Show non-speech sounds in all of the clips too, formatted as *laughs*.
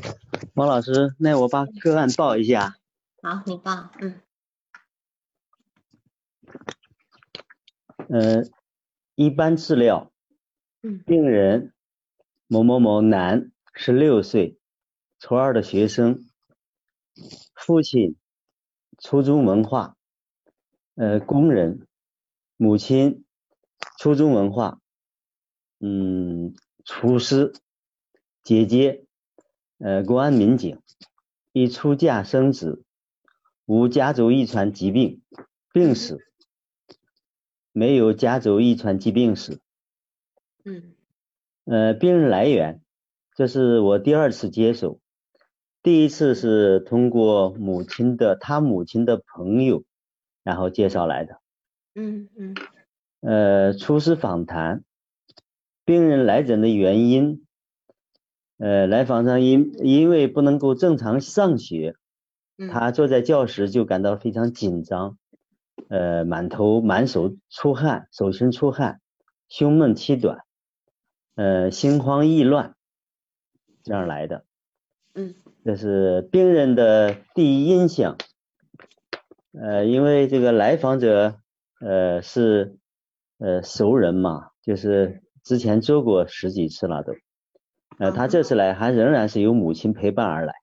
*laughs* 王老师，那我把个案报一下。好，你报。嗯。呃，一般治疗。嗯。病人某某某男，十六岁，初二的学生，父亲初中文化，呃，工人，母亲初中文化，嗯，厨师，姐姐。呃，公安民警已出嫁生子，无家族遗传疾病病史，没有家族遗传疾病史。嗯。呃，病人来源，这是我第二次接手，第一次是通过母亲的他母亲的朋友，然后介绍来的。嗯嗯。呃，初始访谈，病人来诊的原因。呃，来访者因因为不能够正常上学，他坐在教室就感到非常紧张，呃，满头满手出汗，手心出汗，胸闷气短，呃，心慌意乱，这样来的。嗯，这是病人的第一印象。呃，因为这个来访者呃是呃熟人嘛，就是之前做过十几次了都。呃，他这次来还仍然是由母亲陪伴而来。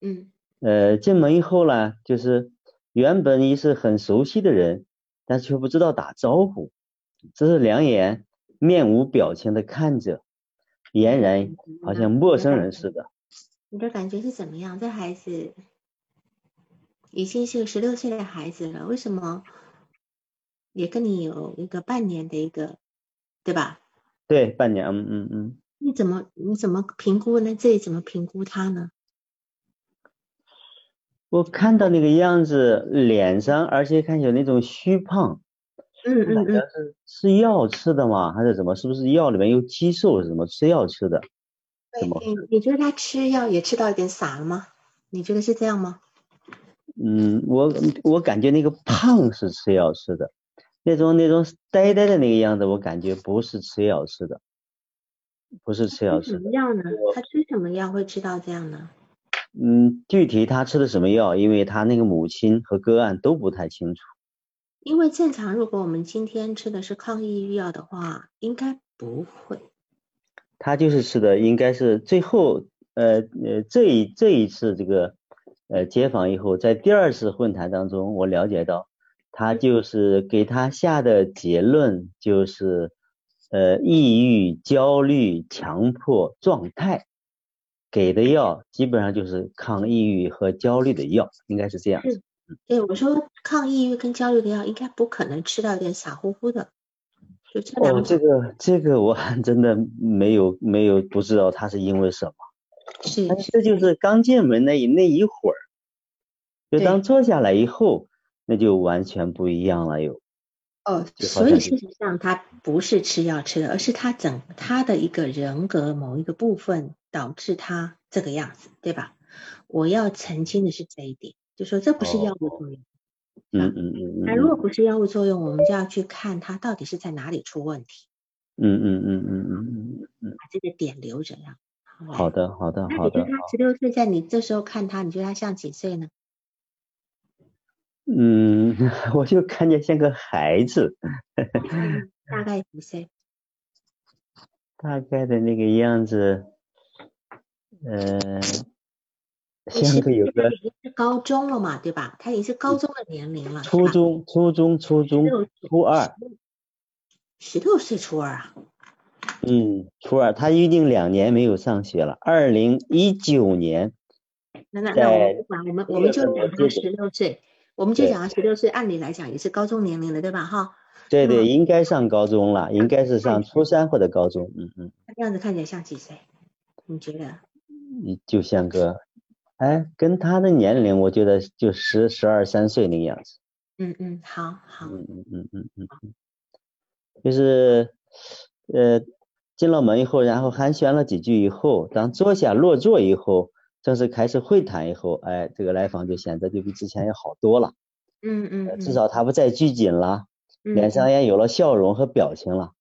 嗯。呃，进门以后呢，就是原本已是很熟悉的人，但却不知道打招呼，只是两眼面无表情的看着，俨然好像陌生人似的。你的感觉是怎么样？这孩子已经是个十六岁的孩子了，为什么也跟你有一个半年的一个，对吧？对，半年，嗯嗯嗯。你怎么你怎么评估呢？这里怎么评估他呢？我看到那个样子，脸上而且看起来那种虚胖，嗯嗯嗯，是吃药吃的吗？还是怎么？是不是药里面有激素？是什么吃药吃的？对，你你觉得他吃药也吃到一点傻了吗？你觉得是这样吗？嗯，我我感觉那个胖是吃药吃的，那种那种呆呆的那个样子，我感觉不是吃药吃的。不是吃药吃什么药呢？他吃什么药会知道这样呢？嗯，具体他吃的什么药？因为他那个母亲和个案都不太清楚。因为正常，如果我们今天吃的是抗抑郁药的话，应该不会。他就是吃的，应该是最后呃呃这一这一次这个呃接访以后，在第二次会谈当中，我了解到他就是给他下的结论就是。呃，抑郁、焦虑、强迫状态，给的药基本上就是抗抑郁和焦虑的药，应该是这样。是，对，我说抗抑郁跟焦虑的药，应该不可能吃到一点傻乎乎的，就这样。哦，这个这个我还真的没有没有不知道他是因为什么。是。这就是刚进门那那一会儿，就当坐下来以后，那就完全不一样了又。哦，所以事实上他不是吃药吃的，而是他整他的一个人格某一个部分导致他这个样子，对吧？我要澄清的是这一点，就说这不是药物作用。嗯嗯嗯。那如果不是药物作用，我们就要去看他到底是在哪里出问题。嗯嗯嗯嗯嗯嗯嗯。把这个点留着呀。好的好的好的。那你觉得他十六岁，在你这时候看他，你觉得他像几岁呢？嗯，*laughs* 我就看见像个孩子，大概几岁？大概的那个样子，呃，像个有个已经是高中了嘛，对吧？他已经是高中的年龄了。初中，初中，初中，初二。十六岁初二啊？嗯，初二，他已经两年没有上学了。二零一九年，那那那我们不管，我们我们就讲他十六岁，我们就讲他十六岁，按理来讲也是高中年龄了，对吧？哈。对对，应该上高中了，应该是上初三或者高中。嗯嗯。他这样子看起来像几岁？你觉得？你就像个，哎，跟他的年龄，我觉得就十十二三岁那个样子。嗯嗯，好好。嗯嗯嗯嗯嗯嗯。就是呃进了门以后，然后寒暄了几句以后，当坐下落座以后，正式开始会谈以后，哎，这个来访就显得就比之前要好多了。嗯嗯。至少他不再拘谨了，脸上也有了笑容和表情了。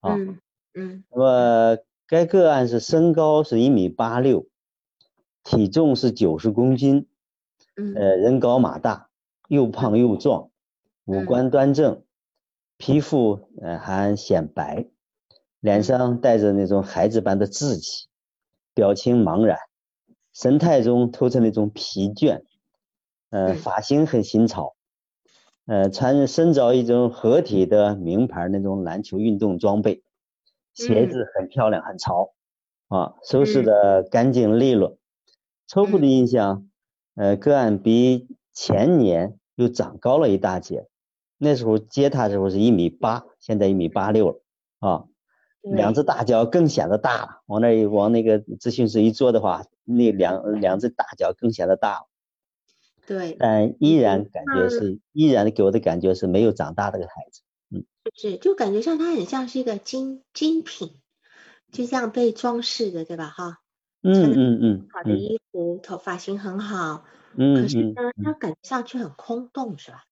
啊。嗯嗯。那么该个案是身高是一米八六，体重是九十公斤。嗯。呃，人高马大，又胖又壮，五官端正。皮肤呃还显白，脸上带着那种孩子般的稚气，表情茫然，神态中透着那种疲倦，呃发型很新潮，呃穿身着一种合体的名牌那种篮球运动装备，鞋子很漂亮很潮，啊收拾的干净利落，初步的印象，呃个案比前年又长高了一大截。那时候接他的时候是一米八，现在一米八六了啊，两只大脚更显得大了。往那一往那个咨询室一坐的话，那两两只大脚更显得大了。对，但依然感觉是依然给我的感觉是没有长大的个孩子，嗯，是就感觉像他很像是一个精精品，就这样被装饰的，对吧？哈，嗯嗯嗯，好的衣服，头发型很好，嗯，可是呢，他。感觉上去很空洞，是吧？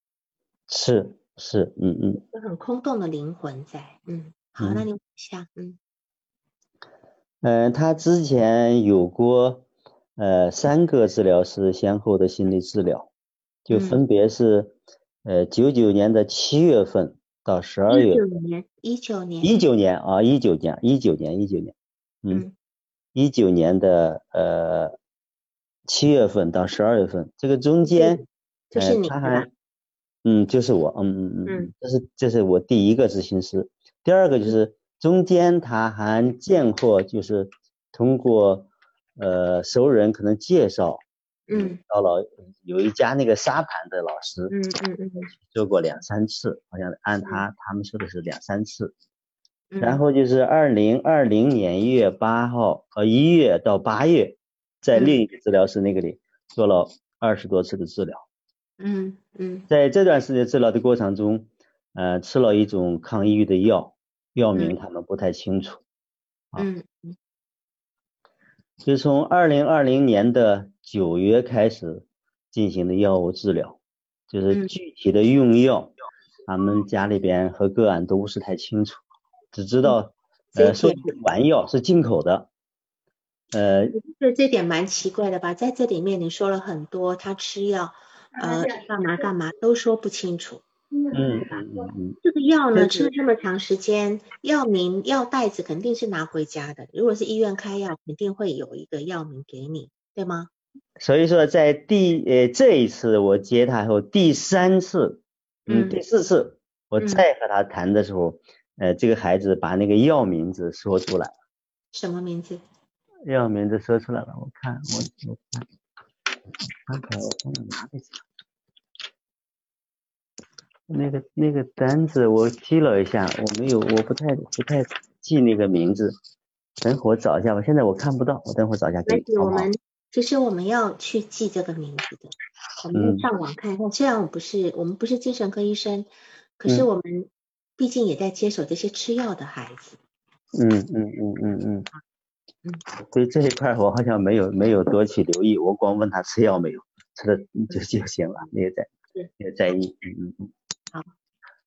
是是，嗯嗯，有很空洞的灵魂在，嗯，好，那你往下，嗯，嗯，他之前有过呃三个治疗师先后的心理治疗，就分别是呃九九年的七月份到十二月，一九年，一九年，一九年啊，一九年，一九年，一九年，嗯，一九年的呃七月份到十二月份，这个中间，就是你，他还。嗯，就是我，嗯嗯嗯，这是这是我第一个咨询师，第二个就是中间他还见过，就是通过呃熟人可能介绍，嗯，到了有一家那个沙盘的老师，嗯嗯嗯，做过两三次，好像按他。他们说的是两三次，然。后就是二零二零年一月八号呃一月到八月，在另一个治疗师那个里做了二十多次的治疗。嗯嗯，在这段时间治疗的过程中，呃，吃了一种抗抑郁的药，药名。他们不太清楚。嗯嗯，就从二零二零年的九月开始进行的药物治疗，就是具体的用药，他们家里边和个案都不是太清楚，只知道呃说丸药是进口的。呃，这这点蛮奇怪的吧？在这里面你说了很多，他吃药。呃，干嘛干嘛都说不清楚。嗯嗯嗯。这个药呢，吃了这么长时间，药名、药袋子肯定是拿回家的。如果是医院开药，肯定会有一个药名给你，对吗？所以说，在第呃这一次我接他后，第三次，嗯，第四次我再和他谈的时候，呃，这个孩子把那个药名字说出来了。什么名字？药名字说出来了，我看我我看。刚才我从哪拿的？那个那个单子我记了一下，我没有，我不太不太记那个名字。等会我找一下吧，现在我看不到，我等会找一下给你。我们其实我们要去记这个名字的，我们上网看一看。虽然我不是我们不是精神科医生，可是我们毕竟也在接手这些吃药的孩子。嗯嗯嗯嗯嗯。嗯，对这一块我好像没有没有多去留意，我光问他吃药没有，吃了就就行了，没有在没有在意。嗯嗯嗯。好。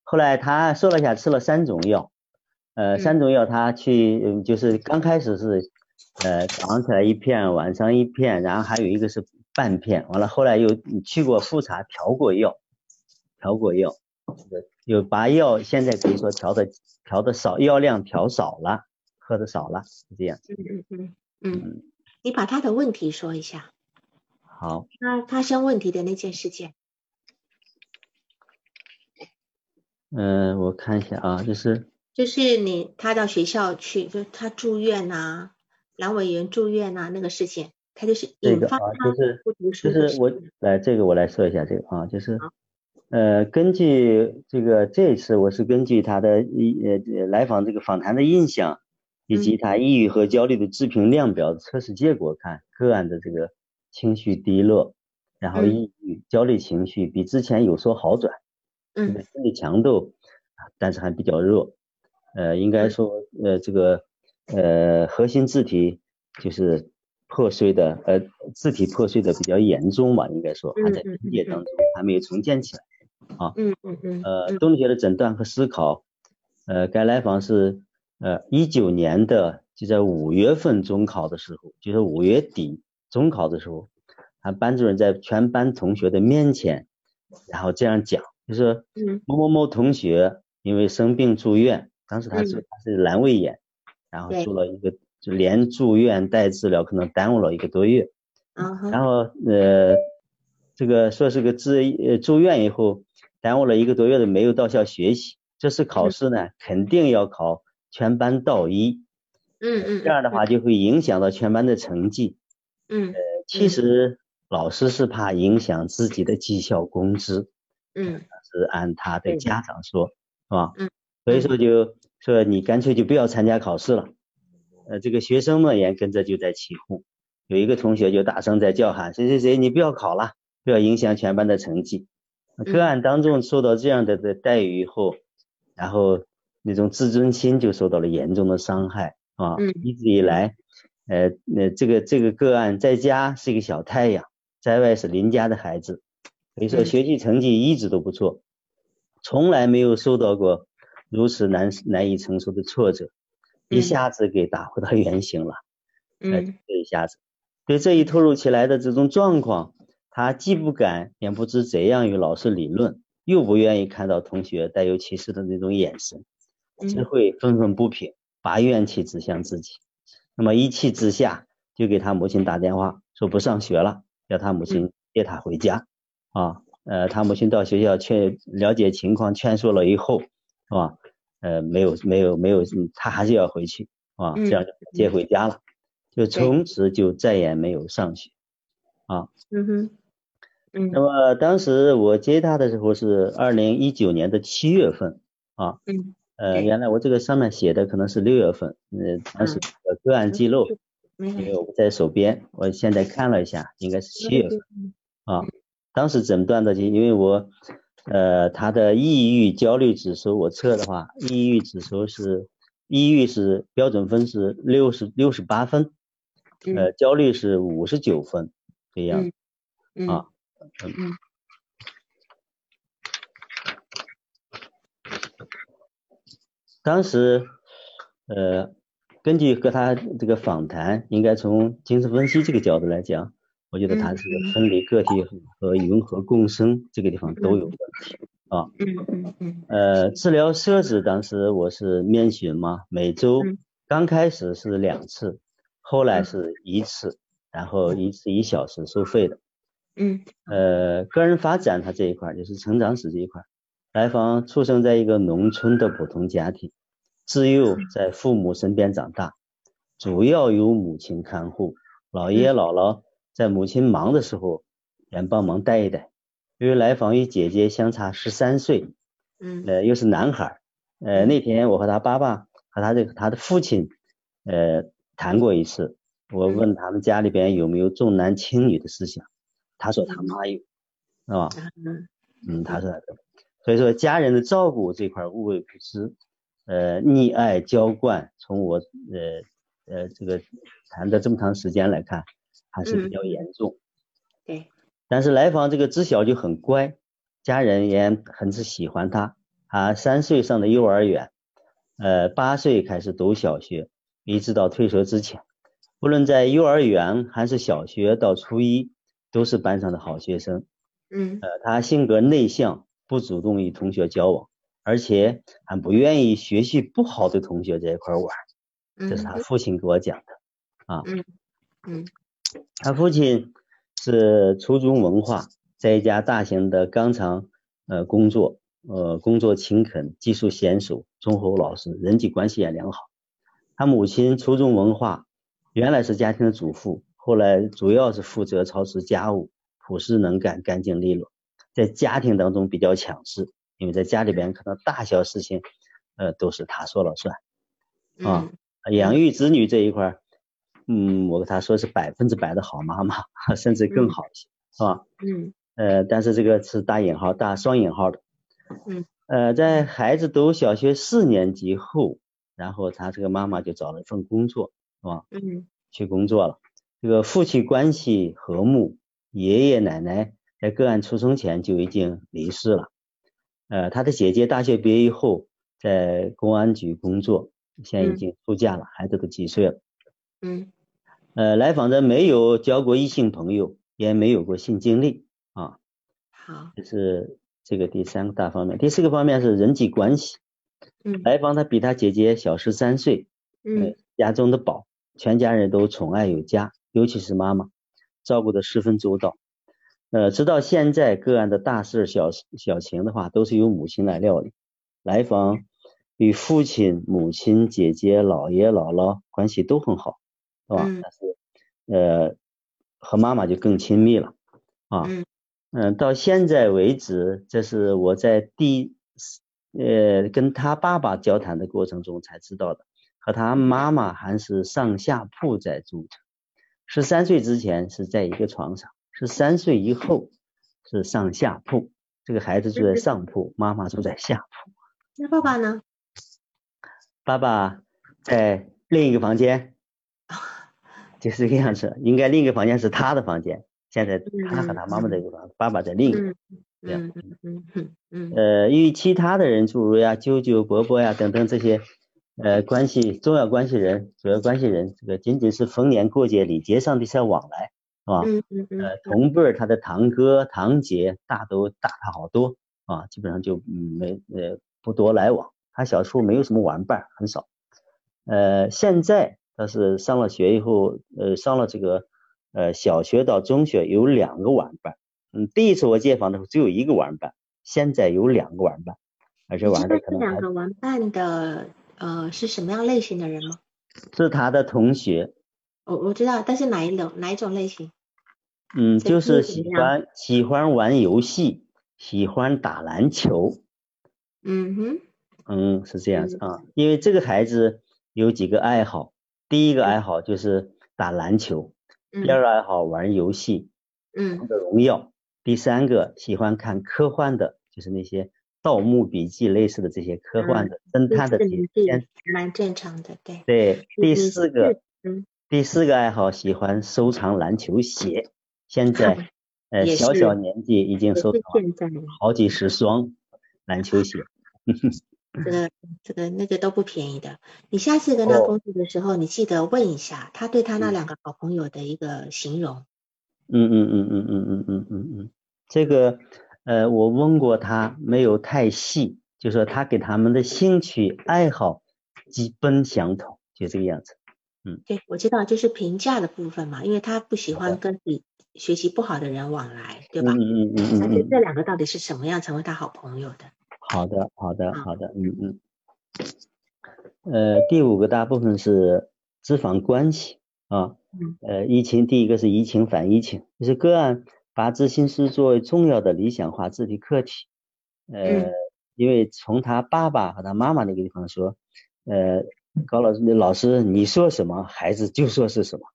后来他说了一下，吃了三种药，呃，三种药他去就是刚开始是呃早上起来一片，晚上一片，然后还有一个是半片，完了后来又去过复查调过药，调过药，有把药现在比如说调的调的少，药量调少了。喝的少了，是这样。嗯嗯嗯嗯，你把他的问题说一下。好。他发生问题的那件事件。嗯，我看一下啊，就是就是你他到学校去，就他住院呐，阑尾炎住院呐那个事情，他就是引发他不读书。就是我来这个我来说一下这个啊，就是呃根据这个这次我是根据他的一呃来访这个访谈的印象，以及他抑郁和焦虑的自评量表测试结果看个案的这个情绪低落，然后抑郁焦虑情绪比之前有所好转，嗯，心理强度但是还比较弱。呃，应该说，呃，这个，呃，核心字体就是破碎的，呃，字体破碎的比较严重嘛，应该说还在分解当。中，还没有重建起来，啊，嗯嗯嗯，呃，动力学的诊断和思考，呃，该来访是，呃，一九年的，就在五月份中考的时候，就是五月底中考的时候，他班主任在全班同学的面前，然后这样讲，就是，某某某同学因为生病住院。当时他是他是阑尾炎，然后住了一个，就连住院带治疗，可能耽误了一个多月。嗯然后呃，这个说是个治呃住院以后，耽误了一个多月的没有到校学习。这次考试呢，肯定要考全班倒一。嗯嗯。这样的话就会影响到全班的成绩。嗯。呃，其实老师是怕影响自己的绩效工资。嗯。是按他的家长说，是吧？嗯。所以说就说你干脆就不要参加考试了，呃，这个学生们也跟着就在起哄，有一个同学就大声在叫喊谁谁谁你不要考了，不要影响全班的成绩。个案当中受到这样的的待遇以后，然后那种自尊心就受到了严重的伤害啊，一直以来，呃，那这个这个个案在家是一个小太阳，在外是邻家的孩子，所以说学习成绩一直都不错，从来没有受到过。如此难难以承受的挫折，一下子给打回到原形了。嗯，这一下子，对这一突如其来的这种状况，他既不敢，也不知怎样与老师理论，又不愿意看到同学带有歧视的那种眼神，只会愤愤不平，把怨气指向自己。那么一气之下，就给他母亲打电话，说不上学了，要他母亲接他回家。啊，呃，他母亲到学校劝了解情况，劝说了以后。是吧？呃，没有，没有，没有，他还是要回去，啊，这样就接回家了，就从此就再也没有上学，啊，嗯哼，嗯，那么当时我接他的时候是二零一九年的七月份，啊，嗯，呃，原来我这个上面写的可能是六月份，呃，当时个案记录，因为我在手边，我现在看了一下，应该是七月份，啊，当时诊断的就因为我。呃，他的抑郁焦虑指数我测的话，抑郁指数是抑郁是标准分是六十六十八分，呃，焦虑是五十九分这样啊，嗯，当时呃，根据和他这个访谈，应该从精神分析这个角度来讲。我觉得它是分离个体和融合共生这个地方都有问题啊。嗯嗯嗯。呃，治疗设置当时我是面询嘛，每周刚开始是两次，后来是一次，然后一次一小时收费的。嗯。呃，个人发展它这一块就是成长史这一块，来访出生在一个农村的普通家庭，自幼在父母身边长大，主要由母亲看护，姥爷姥姥。在母亲忙的时候，也帮忙带一带。因为来访与姐姐相差十三岁，嗯，呃，又是男孩，呃，那天我和他爸爸和他的他的父亲，呃，谈过一次。我问他们家里边有没有重男轻女的思想，他说他妈有，是吧？嗯，嗯，他说，所以说家人的照顾这块无微不至，呃，溺爱娇惯，从我呃呃这个谈的这么长时间来看。还是比较严重，对。但是来访这个知晓就很乖，家人也很是喜欢他。他三岁上的幼儿园，呃，八岁开始读小学，一直到退学之前，不论在幼儿园还是小学到初一，都是班上的好学生。嗯。呃，他性格内向，不主动与同学交往，而且还不愿意学习不好的同学在一块玩。这是他父亲给我讲的。啊。嗯。嗯。他父亲是初中文化，在一家大型的钢厂呃工作，呃，工作勤恳，技术娴熟，忠厚老实，人际关系也良好。他母亲初中文化，原来是家庭的主妇，后来主要是负责操持家务，朴实能干，干净利落，在家庭当中比较强势，因为在家里边可能大小事情，呃，都是他说了算。啊，养育子女这一块，嗯，我跟他说是百分之百的好妈妈，甚至更好一些，是吧？嗯。呃，但是这个是打引号、打双引号的。嗯。呃，在孩子读小学四年级后，然后他这个妈妈就找了一份工作，是吧？嗯。去工作了，这个夫妻关系和睦，爷爷奶奶在个案出生前就已经离世了。呃，他的姐姐大学毕业以后在公安局工作。现在已经出嫁了，孩子都几岁了？嗯，呃，来访者没有交过异性朋友，也没有过性经历啊。好，这是这个第三个大方面。第四个方面是人际关系。嗯，来访他比他姐姐小十三岁。嗯，家中的宝，全家人都宠爱有加，尤其是妈妈，照顾的十分周到。呃，直到现在个案的大事小小情的话，都是由母亲来料理。来访。与父亲、母亲、姐姐、姥爷、姥姥关系都很好，是吧？但是呃，和妈妈就更亲密了啊。嗯，到现在为止，这是我在第呃跟他爸爸交谈的过程中才知道的，和他妈妈还是上下铺在住着。十三岁之前是在一个床上，十三岁以后是上下铺，这个孩子住在上铺，妈妈住在下铺。那爸爸呢？爸爸在另一个房间，就是这个样子。应该另一个房间是他的房间。现在他和他妈妈在一个房，爸爸在另一个。嗯嗯嗯嗯嗯。呃，与其他的人，诸如呀舅舅、伯伯呀等等这些呃关系重要关系人、主要关系人，这个仅仅是逢年过节、礼节上的一些往来，是吧？嗯嗯嗯。呃，同辈儿他的堂哥、堂姐大都大他好多啊，基本上就没呃不多来往。他小时候没有什么玩伴，很少。呃，现在他是上了学以后，呃，上了这个呃小学到中学有两个玩伴。嗯，第一次我接访的时候只有一个玩伴，现在有两个玩伴，而且玩的可能。这两个玩伴的呃是什么样类型的人吗？是他的同学。我我知道，但是哪一种哪一种类型？嗯，就是喜欢喜欢玩游戏，喜欢打篮球。嗯哼。嗯，是这样子啊，因为这个孩子有几个爱好，第一个爱好就是打篮球，第二个爱好玩游戏，嗯，王者荣耀，第三个喜欢看科幻的，就是那些盗墓笔记类似的这些科幻的侦探的片，蛮正常的，对。对，第四个，嗯，第四个爱好喜欢收藏篮球鞋，现在 *laughs* 呃小小年纪已经收藏好几十双篮球鞋。*laughs* 这个这个那个都不便宜的。你下次跟他工作的时候，你记得问一下他对他那两个好朋友的一个形容。嗯嗯嗯嗯嗯嗯嗯嗯嗯，这个呃我问过他，没有太细，就说他给他们的兴趣爱好基本相同，就这个样子。嗯，对，我知道就是评价的部分嘛，因为他不喜欢跟你学习不好的人往来，对吧？嗯嗯嗯嗯。而且这两个到底是什么样成为他好朋友的？好的，好的，好的，嗯嗯，呃，第五个大部分是脂肪关系啊，呃，疫情第一个是疫情反疫情，就是个案把咨询师作为重要的理想化自体客体，呃，因为从他爸爸和他妈妈那个地方说，呃，高老师，老师你说什么，孩子就说是什么，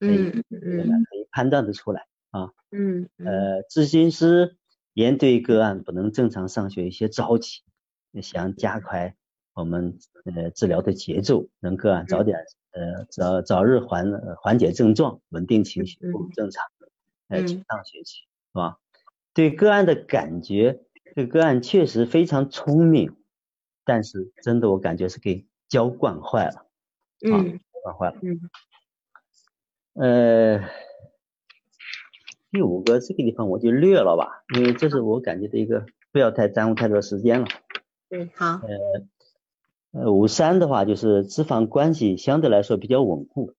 嗯嗯，可以判断的出来啊，嗯，呃，咨询师。面对个案不能正常上学，一些着急，想加快我们呃治疗的节奏，能个案早点呃早早日缓缓解症状，稳定情绪，恢复正常，呃去上学去，是吧？对个案的感觉，这个案确实非常聪明，但是真的我感觉是给教惯坏了，嗯，惯坏了，嗯，呃。第五个这个地方我就略了吧，因为这是我感觉的一个，不要太耽误太多时间了。嗯，好。呃，呃，五三的话就是脂肪关系相对来说比较稳固。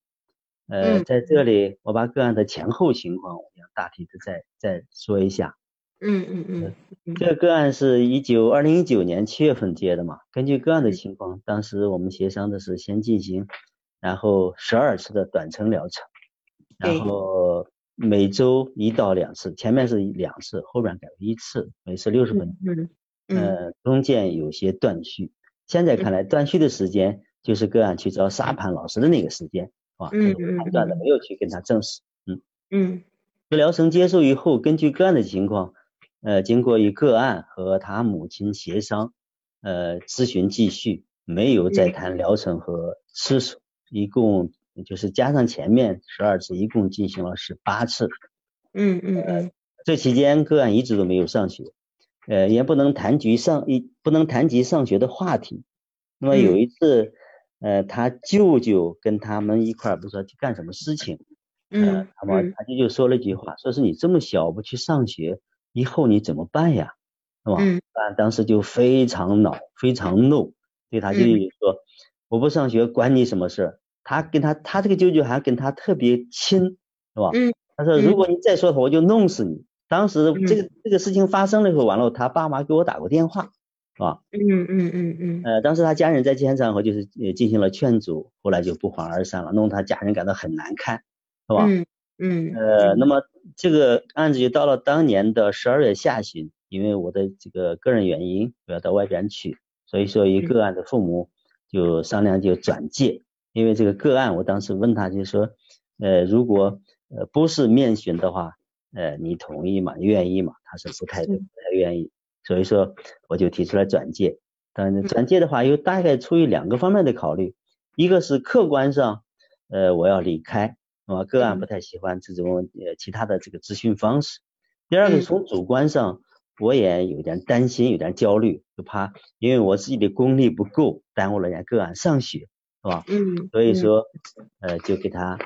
呃，在这里我把个案的前后情况，我想大体的再再说一下。嗯嗯嗯。这个个案是一九二零一九年七月份接的嘛？根据个案的情况，当时我们协商的是先进行，然后十二次的短程疗程，然后每周一到两次，前面是两次，后边改为一次，每次六十分钟。嗯。呃，中间有些断续，现在看来断续的时间就是个案去找沙盘老师的那个时间，是吧？嗯嗯。判断的没有去跟他证实。嗯。嗯。疗程结束以后，根据个案的情况。呃，经过与个案和他母亲协商，呃，咨询继续，没有再谈疗程和次数，一共就是加上前面十二次，一共进行了十八次。嗯嗯嗯。这期间个案一直都没有上学，呃，也不能谈及上一不能谈及上学的话题。那么有一次，呃，他舅舅跟他们一块儿不说去干什么事情，嗯，他么他舅舅说了一句话，说是你这么小不去上学。以后你怎么办呀？是吧？嗯。当时就非常恼，非常怒，对他舅舅说：“我不上学，管你什么事？”他跟他，他这个舅舅还跟他特别亲，是吧？嗯。他说：“如果你再说的话，我就弄死你。”当时这个这个事情发生了以后，完了，他爸妈给我打过电话，是吧？嗯嗯嗯嗯。呃，当时他家人在现场后就是呃进行了劝阻，后来就不欢而散了，弄他家人感到很难堪，是吧？嗯嗯。呃，那么。这个案子就到了当年的十二月下旬，因为我的这个个人原因，我要到外边去，所以说一个案的父母就商量就转介，因为这个个案，我当时问他就是说，呃，如果呃不是面询的话，呃，你同意吗？愿意吗？他是不太不太愿意，所以说我就提出来转介。但转介的话，又大概出于两个方面的考虑，一个是客观上，呃，我要离开。啊，个案不太喜欢这种呃其他的这个咨询方式。第二个，从主观上我也有点担心，有点焦虑，就怕因为我自己的功力不够，耽误了人家个案上学，是吧？嗯。所以说，呃，就给他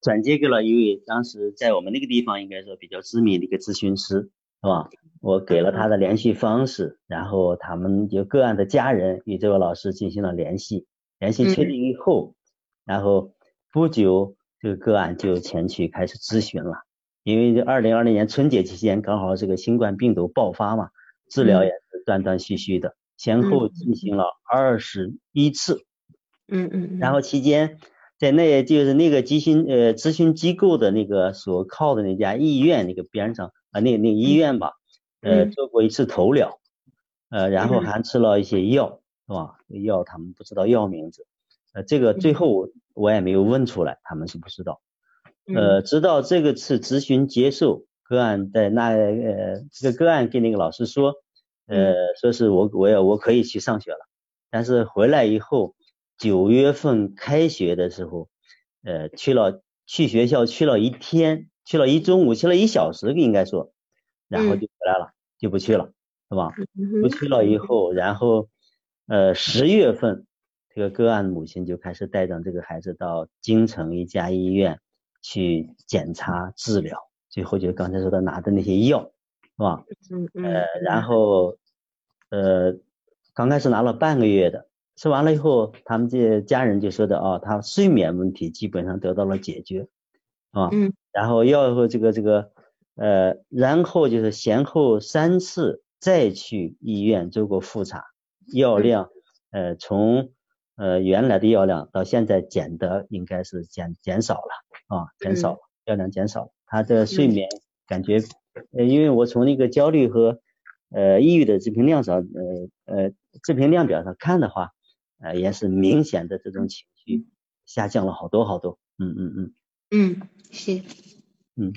转接给了一位当时在我们那个地方应该说比较知名的一个咨询师，是吧？我给了他的联系方式，然后他们就个案的家人与这位老师进行了联系，联系确定以后。然后不久，这个个案就前去开始咨询了。因为这二零二零年春节期间刚好这个新冠病毒爆发嘛，治疗也是断断续续的，先后进行了二十一次。嗯嗯。然后期间，在那就是那个咨询呃咨询机构的那个所靠的那家医院那个边上啊，那那医院吧，呃做过一次头疗，呃然后还吃了一些药，是吧？药他们不知道药名字。呃，这个最后我也没有问出来，他们是不知道。呃，直到这个次咨询结束，个案在那呃，这个个案跟那个老师说，呃，说是我我也我可以去上学了。但是回来以后，九月份开学的时候，呃，去了去学校去了一天，去了一中午，去了一小时应该说，然后就回来了，就不去了，是吧？不去了以后，然后呃十月份。这个个案母亲就开始带着这个孩子到京城一家医院去检查治疗，最后就刚才说的拿的那些药，是吧？嗯嗯。呃，然后呃，刚开始拿了半个月的，吃完了以后，他们这家人就说的啊，他睡眠问题基本上得到了解决，啊，嗯。然后要后这个这个呃，然后就是先后三次再去医院做过复查，药量呃从。呃，原来的药量到现在减的应该是减减少了啊，减少了，药量减少了。他的睡眠感觉，呃，因为我从那个焦虑和呃抑郁的自评量上，呃呃自评量表上看的话，呃也是明显的这种情绪下降了好多好多。嗯嗯嗯。嗯，是。嗯。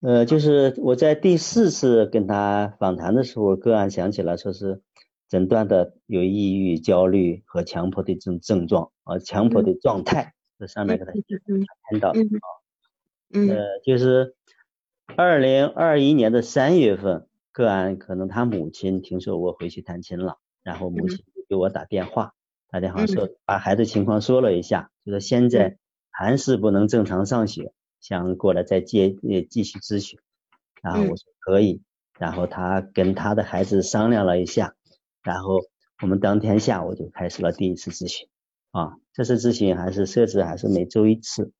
呃，就是我在第四次跟他访谈的时候，个案想起来说是。诊断的有抑郁、焦虑和强迫的这种症状啊，强迫的状态，这上面给他看到啊，呃，就是二零二一年的三月份，个案可能他母亲听说我回去探亲了，然后母亲给我打电话，打电话说把孩子情况说了一下，就说现在还是不能正常上学，想过来再接呃继续咨询，然后我说可以，然后他跟他的孩子商量了一下。然后我们当天下午就开始了第一次咨询。啊，这次咨询还是设置还是每周一次，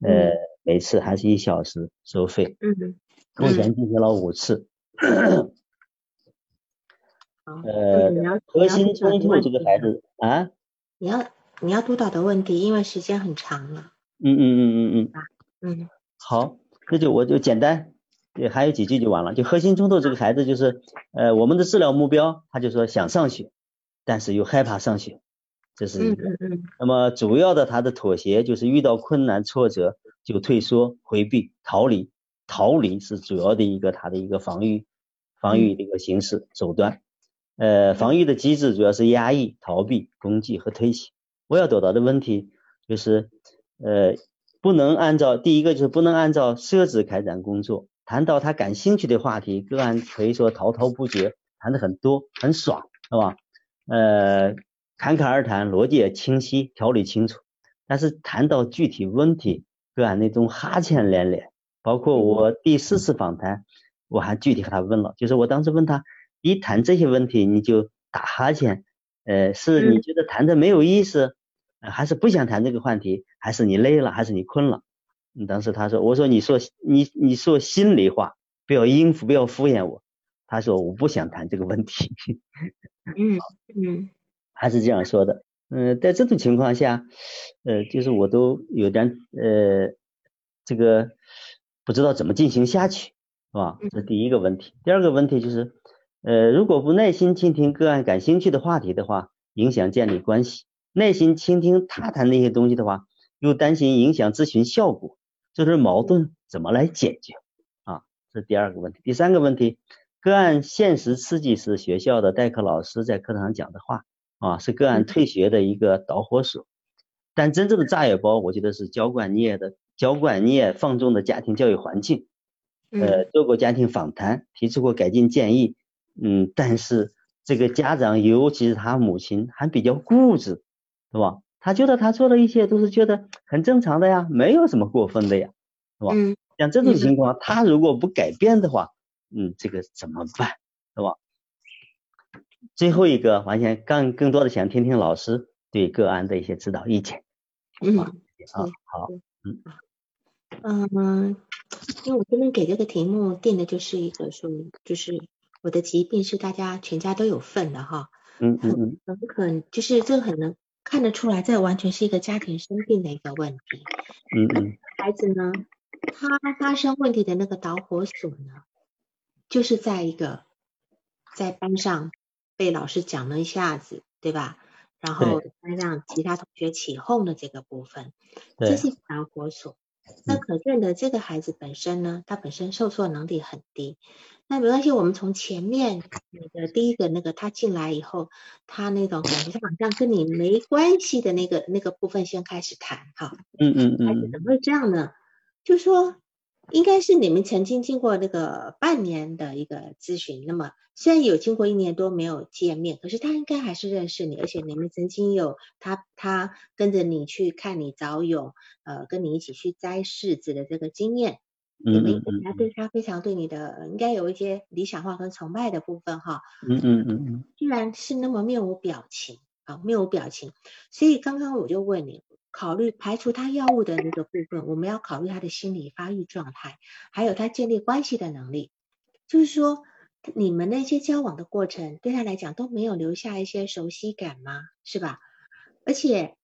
呃，每次还是一小时收费。嗯，目前进行了五次。呃，核心冲突这个孩子啊，你要你要督导的问题，因为时间很长了。嗯嗯嗯嗯嗯。嗯。好，那就我就简单，对，还有几句就完了。就核心冲突这个孩子就是，呃，我们的治疗目标，他就说想上学，但是又害怕上学，这是一个。嗯嗯嗯。那么主要的他的妥协就是遇到困难挫折就退缩、回避、逃离，逃离是主要的一个它的一个防御防御的一个形式手段。呃，防御的机制主要是压抑、逃避、攻击和推卸。我要得到的问题就是，呃，不能按照第一个就是不能按照设置开展工作。谈到他感兴趣的话题，个案可以说滔滔不绝，谈的很多，很爽，是吧？呃，侃侃而谈，逻辑也清晰，条理清楚。但是谈到具体问题，个案那种哈欠连连。包括我第四次访谈，我还具体和他问了，就是我当时问他。一谈这些问题你就打哈欠，呃，是你觉得谈的没有意思，还是不想谈这个话题，还是你累了，还是你困了？当时他说，我说你说你你说心里话，不要应付，不要敷衍我。他说我不想谈这个问题。*laughs* 嗯嗯，还是这样说的。嗯，在这种情况下，呃，就是我都有点呃，这个不知道怎么进行下去，是吧？这第一个问题。第二个问题就是。呃，如果不耐心倾听个案感兴趣的话题的话，影响建立关系；耐心倾听他谈那些东西的话，又担心影响咨询效果，这是矛盾怎么来解决啊？这是第二个问题。第三个问题，个案现实刺激是学校的代课老师在课堂上讲的话啊，是个案退学的一个导火索。但真正的炸药包，我觉得是教管业的教管业放纵的家庭教育环境。呃，做过家庭访谈，提出过改进建议。嗯，但是这个家长，尤其是他母亲，还比较固执，是吧？他觉得他做的一切都是觉得很正常的呀，没有什么过分的呀，是吧？嗯。像这种情况，他如果不改变的话，嗯，这个怎么办，是吧？最后一个，完全更更多的想听听老师对个案的一些指导意见。嗯。啊，好。嗯。嗯，因为我这边给这个题目定的就是一个说，就是。我的疾病是大家全家都有份的哈，嗯嗯嗯，很可就是这很能看得出来，这完全是一个家庭生病的一个问题，嗯嗯，孩子呢，他发生问题的那个导火索呢，就是在一个在班上被老师讲了一下子，对吧？然后让其他同学起哄的这个部分，这是导火索。那可见的这个孩子本身呢，他本身受挫能力很低。那没关系，我们从前面那个第一个那个他进来以后，他那种感觉好像跟你没关系的那个那个部分先开始谈哈。嗯嗯嗯。孩子怎么会这样呢？就说应该是你们曾经经过那个半年的一个咨询，那么虽然有经过一年多没有见面，可是他应该还是认识你，而且你们曾经有他他跟着你去看你早泳，呃，跟你一起去摘柿子的这个经验。你们本来对他非常对你的应该有一些理想化跟崇拜的部分哈，嗯嗯嗯嗯，居然是那么面无表情啊，面无表情，所以刚刚我就问你，考虑排除他药物的那个部分，我们要考虑他的心理发育状态，还有他建立关系的能力，就是说你们那些交往的过程对他来讲都没有留下一些熟悉感吗？是吧？而且。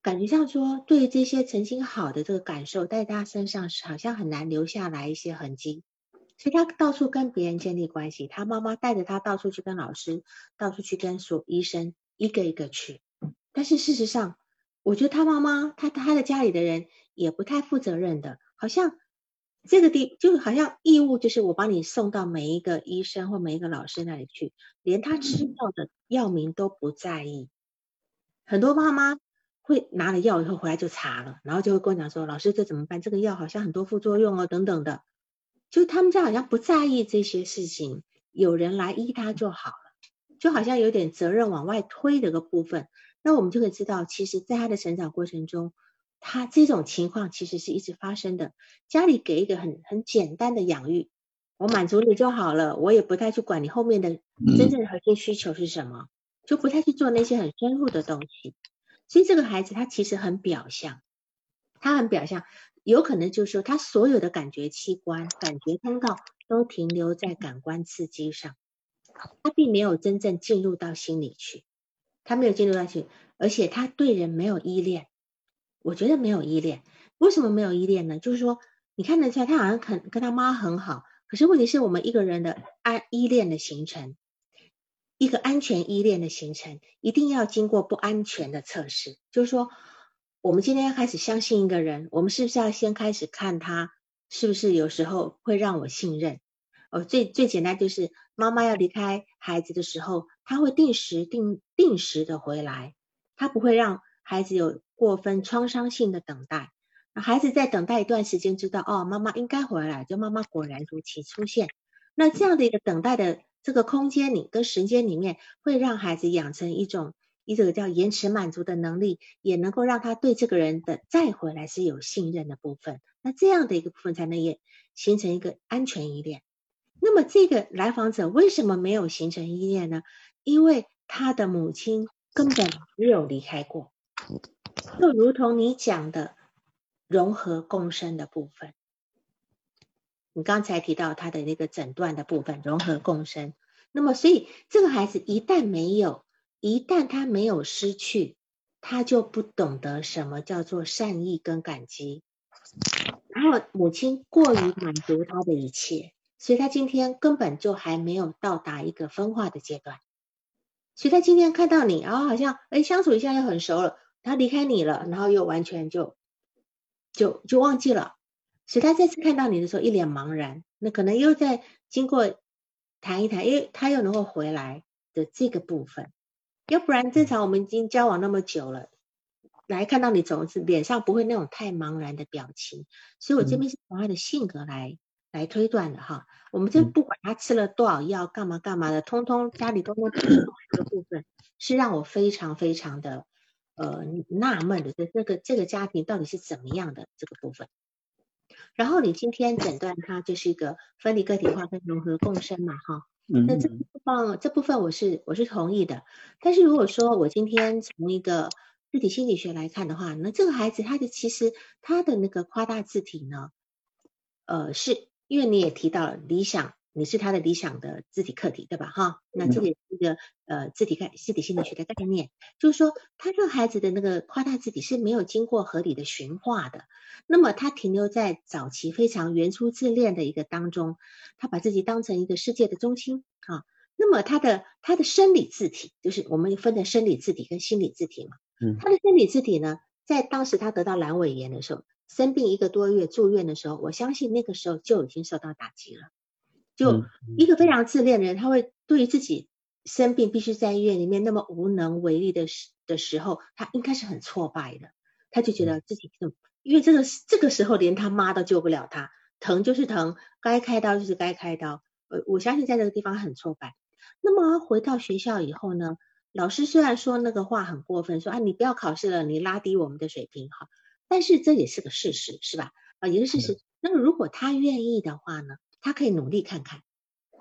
感觉上说，对这些曾经好的这个感受，在他身上好像很难留下来一些痕迹，所以他到处跟别人建立关系。他妈妈带着他到处去跟老师，到处去跟所医生一个一个去。但是事实上，我觉得他妈妈他他的家里的人也不太负责任的，好像这个地就好像义务就是我把你送到每一个医生或每一个老师那里去，连他吃药的药名都不在意。很多妈妈。会拿了药以后回来就查了，然后就会跟我讲说：“老师，这怎么办？这个药好像很多副作用哦，等等的。”就他们家好像不在意这些事情，有人来医他就好了，就好像有点责任往外推的个部分。那我们就可以知道，其实在他的成长过程中，他这种情况其实是一直发生的。家里给一个很很简单的养育，我满足你就好了，我也不太去管你后面的真正的核心需求是什么，就不太去做那些很深入的东西。所以这个孩子他其实很表象，他很表象。有可能就是说他所有的感觉器官、感觉通道都停留在感官刺激上，他并没有真正进入到心里去，他没有进入到去，而且他对人没有依恋。我觉得没有依恋，为什么没有依恋呢？就是说你看得出来，他好像肯跟他妈很好，可是问题是我们一个人的安依恋的形成。一个安全依恋的形成，一定要经过不安全的测试。就是说，我们今天要开始相信一个人，我们是不是要先开始看他是不是有时候会让我信任？哦，最最简单就是妈妈要离开孩子的时候，他会定时定定时的回来，他不会让孩子有过分创伤性的等待。孩子在等待一段时间，知道哦，妈妈应该回来，就妈妈果然如期出现。那这样的一个等待的。这个空间里跟时间里面，会让孩子养成一种一种叫延迟满足的能力，也能够让他对这个人的再回来是有信任的部分。那这样的一个部分才能也形成一个安全依恋。那么这个来访者为什么没有形成依恋呢？因为他的母亲根本没有离开过，就如同你讲的融合共生的部分。你刚才提到他的那个诊断的部分，融合共生。那么，所以这个孩子一旦没有，一旦他没有失去，他就不懂得什么叫做善意跟感激。然后母亲过于满足他的一切，所以他今天根本就还没有到达一个分化的阶段。所以他今天看到你，然后好像哎相处一下又很熟了，他离开你了，然后又完全就就就忘记了。所以他再次看到你的时候一脸茫然，那可能又在经过谈一谈，因为他又能够回来的这个部分，要不然正常我们已经交往那么久了，来看到你总是脸上不会那种太茫然的表情，所以我这边是从他的性格来来推断的哈。我们就不管他吃了多少药，干嘛干嘛的，通通家里通通这个部分是让我非常非常的呃纳闷的，这这个这个家庭到底是怎么样的这个部分。然后你今天诊断他就是一个分离个体化跟融合共生嘛，哈，那这部分这部分我是我是同意的。但是如果说我今天从一个字体心理学来看的话，那这个孩子他的其实他的那个夸大字体呢，呃，是因为你也提到了理想。你是他的理想的字体课题，对吧？哈，那这也是一个呃字体概字体心理学的概念，就是说他这个孩子的那个夸大字体是没有经过合理的驯化的，那么他停留在早期非常原初自恋的一个当中，他把自己当成一个世界的中心啊。那么他的他的生理字体，就是我们分的生理字体跟心理字体嘛。嗯。他的生理字体呢，在当时他得到阑尾炎的时候，生病一个多月住院的时候，我相信那个时候就已经受到打击了。就一个非常自恋的人，他会对于自己生病必须在医院里面那么无能为力的时的时候，他应该是很挫败的。他就觉得自己因为这个这个时候连他妈都救不了他，疼就是疼，该开刀就是该开刀。呃，我相信在这个地方很挫败。那么回到学校以后呢，老师虽然说那个话很过分，说啊你不要考试了，你拉低我们的水平哈，但是这也是个事实，是吧？啊，也是事实。那么如果他愿意的话呢？他可以努力看看，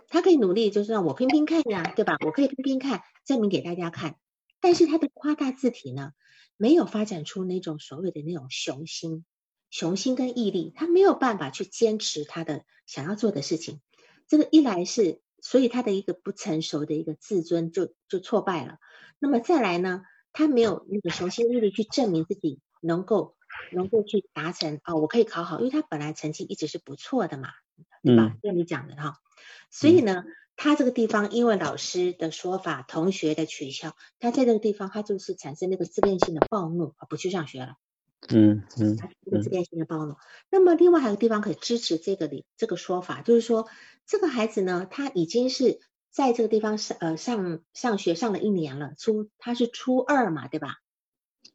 他可以努力，就是让我拼拼看呀，对吧？我可以拼拼看，证明给大家看。但是他的夸大字体呢，没有发展出那种所谓的那种雄心、雄心跟毅力，他没有办法去坚持他的想要做的事情。这个一来是，所以他的一个不成熟的一个自尊就就挫败了。那么再来呢，他没有那个雄心毅力去证明自己能够能够去达成啊，我可以考好，因为他本来成绩一直是不错的嘛。对吧？就你讲的哈，所以呢，他这个地方因为老师的说法、同学的取笑，他在这个地方他就是产生那个自恋性的暴怒，不去上学了。嗯嗯，个自恋性的暴怒。那么另外还有个地方可以支持这个理这个说法，就是说这个孩子呢，他已经是在这个地方上呃上上学上了一年了，初他是初二嘛，对吧？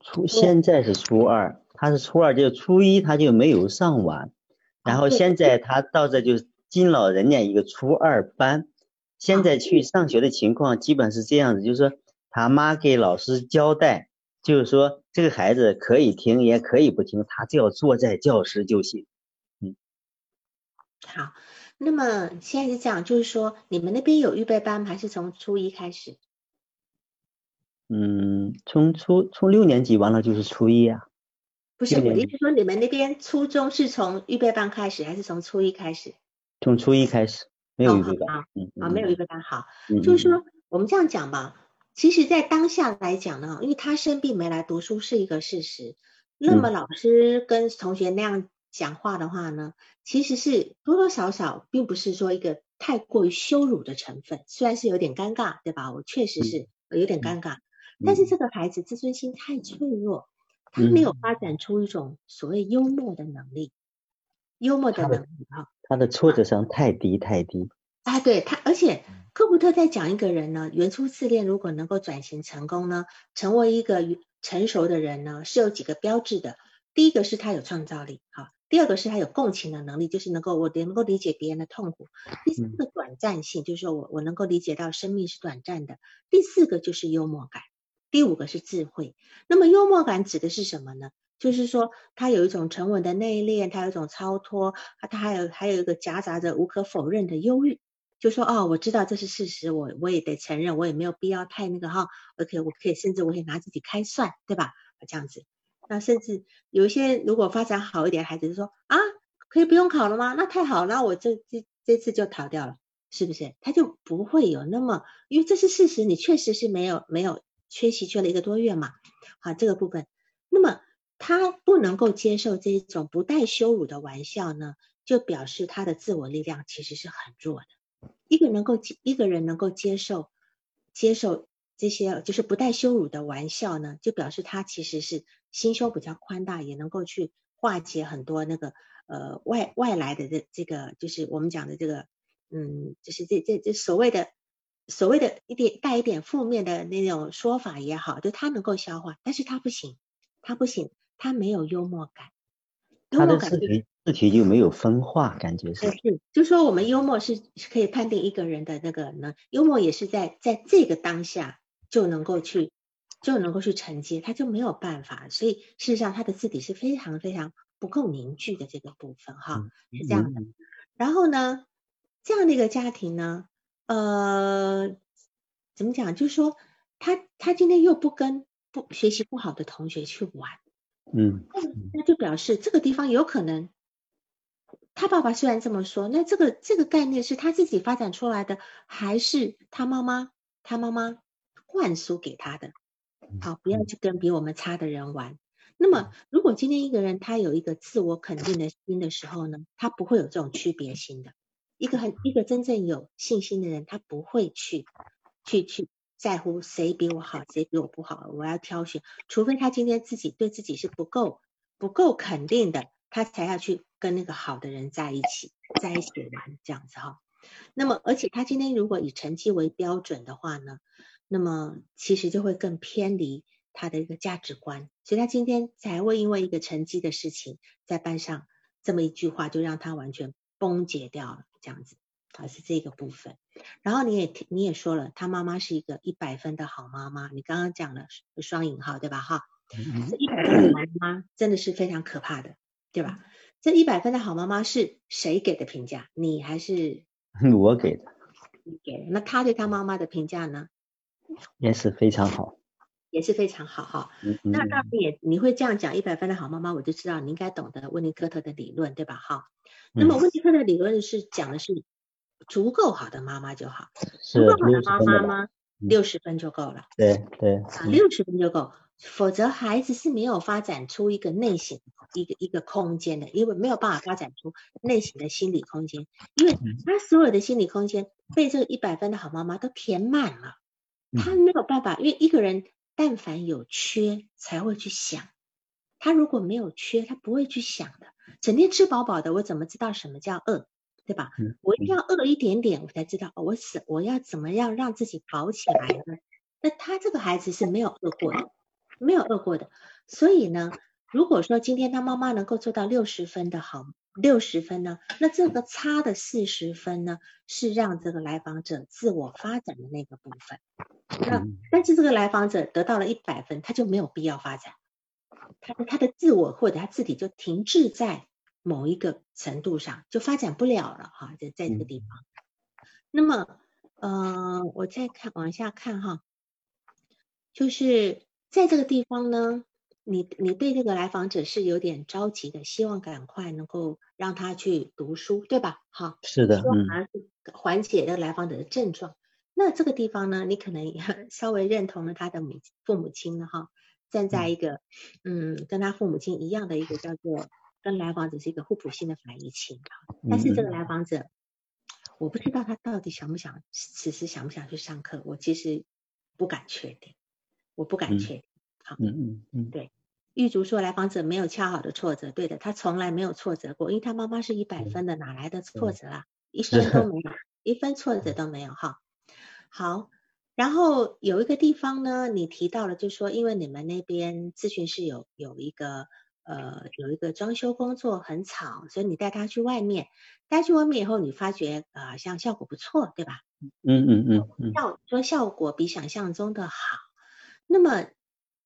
初现在是初二，他是初二，就初一他就没有上完。然后现在他到这就进老人家一个初二班，现在去上学的情况基本是这样子，就是说他妈给老师交代，就是说这个孩子可以听也可以不听，他只要坐在教室就行。嗯，好，那么现在是这样，就是说你们那边有预备班还是从初一开始？嗯，从初从六年级完了就是初一啊。不是，我的意思说，你们那边初中是从预备班开始，还是从初一开始？从初一开始，没有预备班。啊，没有预备班好。就是说，我们这样讲吧，其实，在当下来讲呢，因为他生病没来读书是一个事实。那么老师跟同学那样讲话的话呢，其实是多多少少并不是说一个太过于羞辱的成分，虽然是有点尴尬，对吧？我确实是有点尴尬，但是这个孩子自尊心太脆弱，他没有发展出一种所谓幽默的能力，幽默的能力哈，他的挫折上太低太低。哎，对他，而且科普特在讲一个人呢，原初自恋如果能够转型成功呢，成为一个。成熟的人呢是有几个标志的，第一个是他有创造力，好，第二个是他有共情的能力，就是能够我能够理解别人的痛苦，第三个短暂性，就是说我我能够理解到生命是短暂的，第四个就是幽默感，第五个是智慧。那么幽默感指的是什么呢？就是说他有一种沉稳的内敛，他有一种超脱，他还有还有一个夹杂着无可否认的忧郁。就说哦，我知道这是事实，我我也得承认，我也没有必要太那个哈。OK，我可以甚至我可以拿自己开涮，对吧？这样子，那甚至有一些如果发展好一点的孩子就说啊，可以不用考了吗？那太好，那我这这这次就逃掉了，是不是？他就不会有那么，因为这是事实，你确实是没有没有缺席缺了一个多月嘛。好，这个部分，那么他不能够接受这种不带羞辱的玩笑呢，就表示他的自我力量其实是很弱的。一个能够一个人能够接受接受这些就是不带羞辱的玩笑呢，就表示他其实是心胸比较宽大，也能够去化解很多那个呃外外来的这这个就是我们讲的这个嗯，就是这这这所谓的所谓的一点带一点负面的那种说法也好，就他能够消化，但是他不行，他不行，他没有幽默感，幽默感。字体就没有分化，感觉是。是，就说我们幽默是可以判定一个人的那个呢，幽默也是在在这个当下就能够去就能够去承接，他就没有办法，所以事实上他的字体是非常非常不够凝聚的这个部分哈，是这样的。然后呢，这样的一个家庭呢，呃，怎么讲？就是说他他今天又不跟不学习不好的同学去玩，嗯，那就表示这个地方有可能。他爸爸虽然这么说，那这个这个概念是他自己发展出来的，还是他妈妈他妈妈灌输给他的？好，不要去跟比我们差的人玩。那么，如果今天一个人他有一个自我肯定的心的时候呢，他不会有这种区别心的。一个很一个真正有信心的人，他不会去去去在乎谁比我好，谁比我不好，我要挑选。除非他今天自己对自己是不够不够肯定的。他才要去跟那个好的人在一起，在一起玩这样子哈。那么，而且他今天如果以成绩为标准的话呢，那么其实就会更偏离他的一个价值观。所以他今天才会因为一个成绩的事情，在班上这么一句话，就让他完全崩解掉了这样子啊，是这个部分。然后你也你也说了，他妈妈是一个一百分的好妈妈，你刚刚讲了双引号对吧哈？这一百分的好妈妈真的是非常可怕的。对吧？这一百分的好妈妈是谁给的评价？你还是 *laughs* 我给的？你给的。那他对他妈妈的评价呢？也是非常好，也是非常好哈。那当然也你会这样讲一百分的好妈妈，我就知道你应该懂得温尼科特的理论，对吧？哈。那么温尼科的理论是讲的是足够好的妈妈就好，足够好的妈妈吗？六十分就够了。对对。啊，六十分就够。否则，孩子是没有发展出一个内省一个一个空间的，因为没有办法发展出内省的心理空间，因为他所有的心理空间被这个一百分的好妈妈都填满了，他没有办法。因为一个人但凡有缺才会去想，他如果没有缺，他不会去想的。整天吃饱饱的，我怎么知道什么叫饿，对吧？我一定要饿一点点，我才知道我死我要怎么样让自己饱起来呢？那他这个孩子是没有饿过的。没有饿过的，所以呢，如果说今天他妈妈能够做到六十分的好，六十分呢，那这个差的四十分呢，是让这个来访者自我发展的那个部分。那但是这个来访者得到了一百分，他就没有必要发展，他的他的自我或者他自己就停滞在某一个程度上，就发展不了了哈，就在这个地方。那么，呃，我再看往下看哈，就是。在这个地方呢，你你对这个来访者是有点着急的，希望赶快能够让他去读书，对吧？哈，是的，嗯，缓解这个来访者的症状。那这个地方呢，你可能也 *laughs* 稍微认同了他的母父母亲了哈，站在一个嗯跟他父母亲一样的一个叫做跟来访者是一个互补性的反移情但是这个来访者，我不知道他到底想不想此时想不想去上课，我其实不敢确定，我不敢确定。好，嗯嗯嗯，对，玉竹说来访者没有恰好的挫折，对的，他从来没有挫折过，因为他妈妈是一百分的，哪来的挫折啊？一分都没有，一分挫折都没有哈。好，然后有一个地方呢，你提到了，就说因为你们那边咨询室有有一个呃有一个装修工作很吵，所以你带他去外面，带去外面以后，你发觉啊像效果不错，对吧？嗯嗯嗯嗯，效说效果比想象中的好，那么。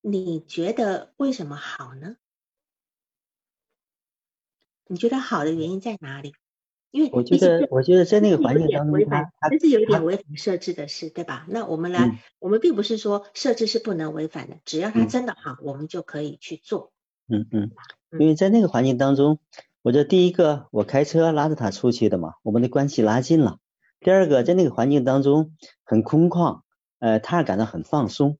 你觉得为什么好呢？你觉得好的原因在哪里？因为我觉得，我觉得在那个环境当中，这是有一点违反设置的事，对吧？那我们来，我们并不是说设置是不能违反的，只要它真的好，我们就可以去做。嗯嗯，因为在那个环境当中，我觉得第一个，我开车拉着他出去的嘛，我们的关系拉近了；第二个，在那个环境当中很空旷，呃，他感到很放松。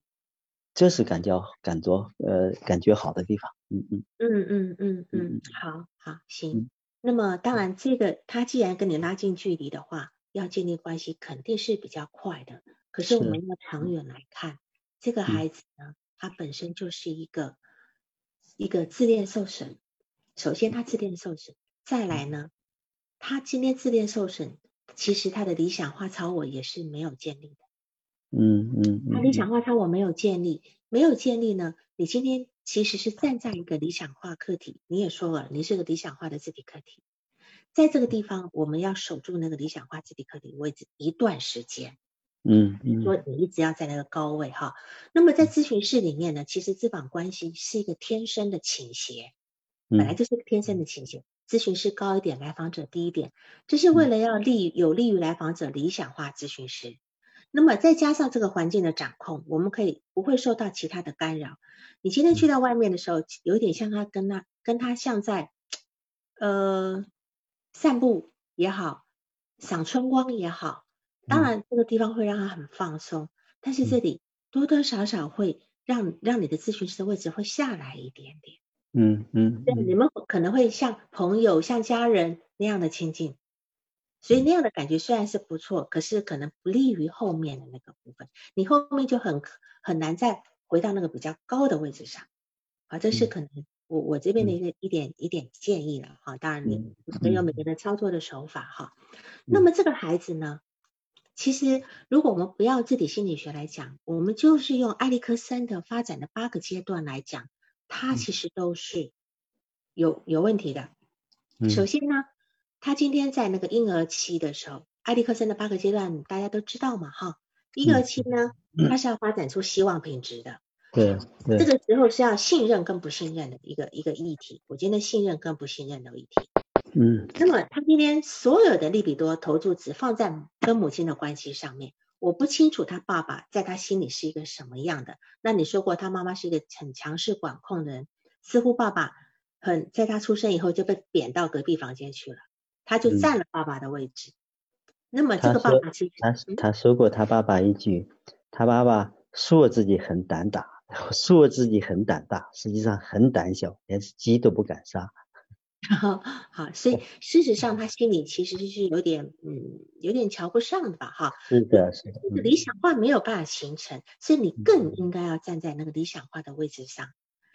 这是感觉感觉呃感觉好的地方，嗯嗯嗯嗯嗯嗯，好好行。那么当然，这个他既然跟你拉近距离的话，要建立关系肯定是比较快的。可是我们要长远来看，这个孩子呢，他本身就是一个一个自恋受损。首先他自恋受损，再来呢，他今天自恋受损，其实他的理想化超我也是没有建立的。嗯嗯，他理想化超我没有建立，没有建立呢？你今天其实是站在一个理想化课题，你也说了，你是个理想化的自体课题，在这个地方我们要守住那个理想化自体课题位置一段时间。嗯嗯，说你一直要在那个高位哈。那么在咨询室里面呢，其实咨访关系是一个天生的倾斜，本来就是天生的倾斜。咨询师高一点，来访者低一点，这是为了要利有利于来访者理想化咨询师。那么再加上这个环境的掌控，我们可以不会受到其他的干扰。你今天去到外面的时候，有点像他跟他跟他像在呃散步也好，赏春光也好，当然这个地方会让他很放松，但是这里多多少少会让让你的咨询师的位置会下来一点点。嗯嗯，对，你们可能会像朋友、像家人那样的亲近。所以那样的感觉虽然是不错，可是可能不利于后面的那个部分，你后面就很很难再回到那个比较高的位置上，啊，这是可能我我这边的一个一点一点建议了哈，当然你没有每个人操作的手法哈。那么这个孩子呢，其实如果我们不要自体心理学来讲，我们就是用埃利克森的发展的八个阶段来讲，他其实都是有有问题的。首先呢。他今天在那个婴儿期的时候，埃利克森的八个阶段大家都知道嘛，哈。婴儿期呢，他是要发展出希望品质的。对。这个时候是要信任跟不信任的一个一个议题。我今天信任跟不信任的议题。嗯。那么他今天所有的利比多投注只放在跟母亲的关系上面，我不清楚他爸爸在他心里是一个什么样的。那你说过他妈妈是一个很强势管控的人，似乎爸爸很在他出生以后就被贬到隔壁房间去了。他就占了爸爸的位置，那么这个爸爸其实他他说过他爸爸一句，他爸爸说自己很胆大，说自己很胆大，实际上很胆小，连鸡都不敢杀。*laughs* 好，所以 *laughs* 事实上他心里其实是有点嗯有点瞧不上的吧哈。是的，是的。理想化没有办法形成，所以你更应该要站在那个理想化的位置上。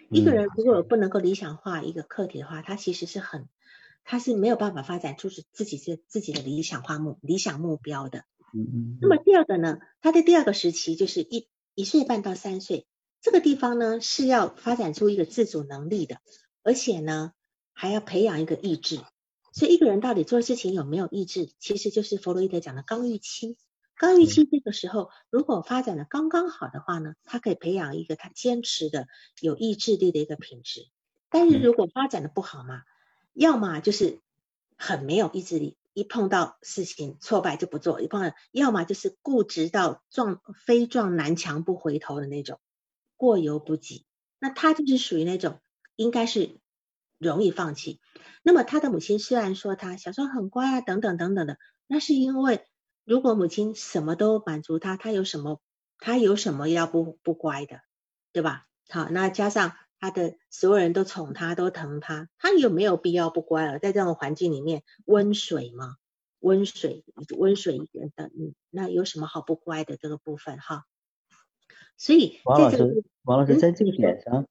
一个人如果不能够理想化一个课题的话，他其实是很。他是没有办法发展出是自己是自己的理想化目理想目标的。嗯嗯。那么第二个呢，他的第二个时期就是一一岁半到三岁，这个地方呢是要发展出一个自主能力的，而且呢还要培养一个意志。所以一个人到底做事情有没有意志，其实就是弗洛伊德讲的刚预期。刚预期这个时候如果发展的刚刚好的话呢，他可以培养一个他坚持的有意志力的一个品质。但是如果发展的不好嘛？要么就是很没有意志力，一碰到事情挫败就不做；一碰到，要么就是固执到撞非撞南墙不回头的那种，过犹不及。那他就是属于那种应该是容易放弃。那么他的母亲虽然说他小时候很乖啊，等等等等的，那是因为如果母亲什么都满足他，他有什么他有什么要不不乖的，对吧？好，那加上他的所有人都宠他，都疼他，他有没有必要不乖了？在这种环境里面，温水吗，温水温水的，嗯，那有什么好不乖的这个部分哈？所以王老师，王老师在这个点上，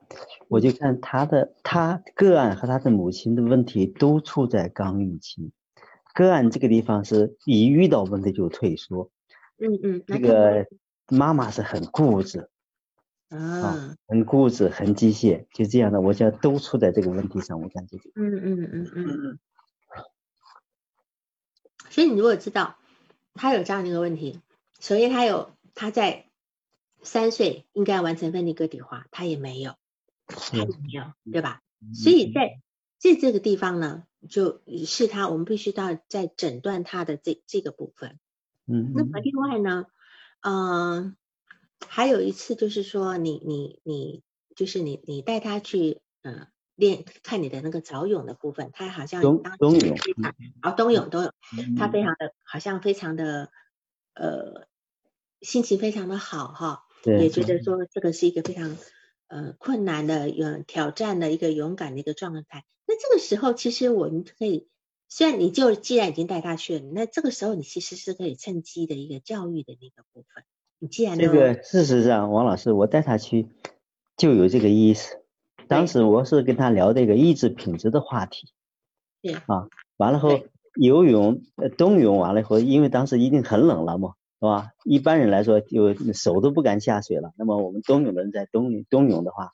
我就看他的他个案和他的母亲的问题都处在刚预期。个案这个地方是一遇到问题就退缩，嗯嗯，这个妈妈是很固执，啊，很固执，很机械，就这样的，我觉得都出在这个问题上，我感觉。嗯嗯嗯嗯嗯。所以你如果知道他有这样的一个问题，首先他有他在。三岁应该完成分离个体化，他也没有，他也没有，对吧？所以在这这个地方呢，就是他，我们必须到在诊断他的这这个部分。嗯。那么另外呢，嗯，还有一次就是说，你你你，就是你你带他去嗯练看你的那个早泳的部分，他好像冬冬泳，啊冬泳冬泳，他非常的好像非常的呃心情非常的好哈。也觉得说这个是一个非常呃困难的、有挑战的一个勇敢的一个状态。那这个时候，其实我们可以，虽然你就既然已经带他去了，那这个时候你其实是可以趁机的一个教育的那个部分。你既然这个事实上，王老师，我带他去就有这个意思。当时我是跟他聊这个意志品质的话题。对啊，完了后游泳、冬泳完了以后，因为当时已经很冷了嘛。是吧？一般人来说，就手都不敢下水了。那么我们冬泳的人在冬冬泳的话，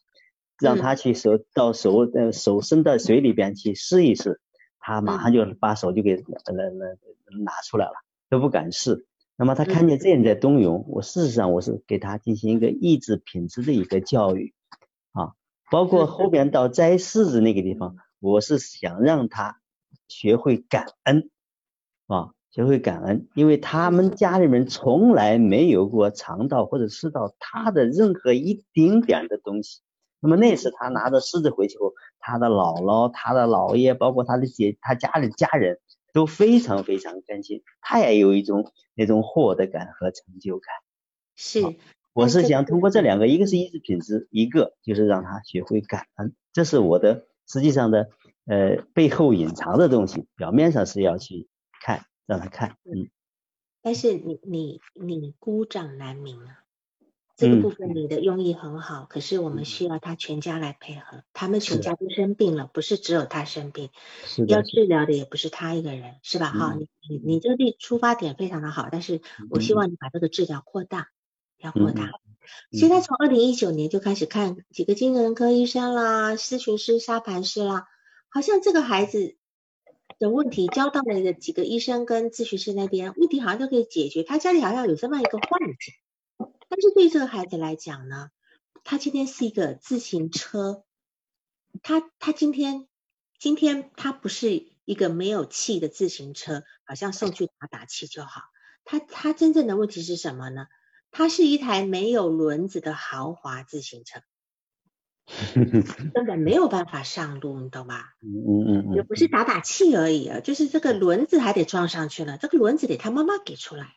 让他去手到手呃手伸到水里边去试一试，他马上就把手就给呃拿拿出来了，都不敢试。那么他看见这样在冬泳，我事实上我是给他进行一个意志品质的一个教育啊，包括后边到摘柿子那个地方，我是想让他学会感恩啊。学会感恩，因为他们家里面从来没有过尝到或者吃到他的任何一丁点的东西。那么那次他拿着狮子回去后，他的姥姥、他的姥爷，包括他的姐、他家里家人都非常非常开心，他也有一种那种获得感和成就感。是，我是想通过这两个，一个是意志品质，一个就是让他学会感恩，这是我的实际上的呃背后隐藏的东西，表面上是要去看。让他看，嗯，但是你你你孤掌难鸣啊，这个部分你的用意很好，可是我们需要他全家来配合，他们全家都生病了，不是只有他生病，要治疗的也不是他一个人，是吧？哈，你你你这个地出发点非常的好，但是我希望你把这个治疗扩大，要扩大。所以他从二零一九年就开始看几个精神科医生啦、咨询师、沙盘师啦，好像这个孩子。的问题交到了几个医生跟咨询师那边，问题好像都可以解决。他家里好像有这么一个幻境，但是对这个孩子来讲呢，他今天是一个自行车，他他今天今天他不是一个没有气的自行车，好像送去打打气就好。他他真正的问题是什么呢？他是一台没有轮子的豪华自行车。*laughs* 根本没有办法上路，你懂吧？嗯嗯嗯，也不是打打气而已啊，就是这个轮子还得装上去了，这个轮子得他妈妈给出来，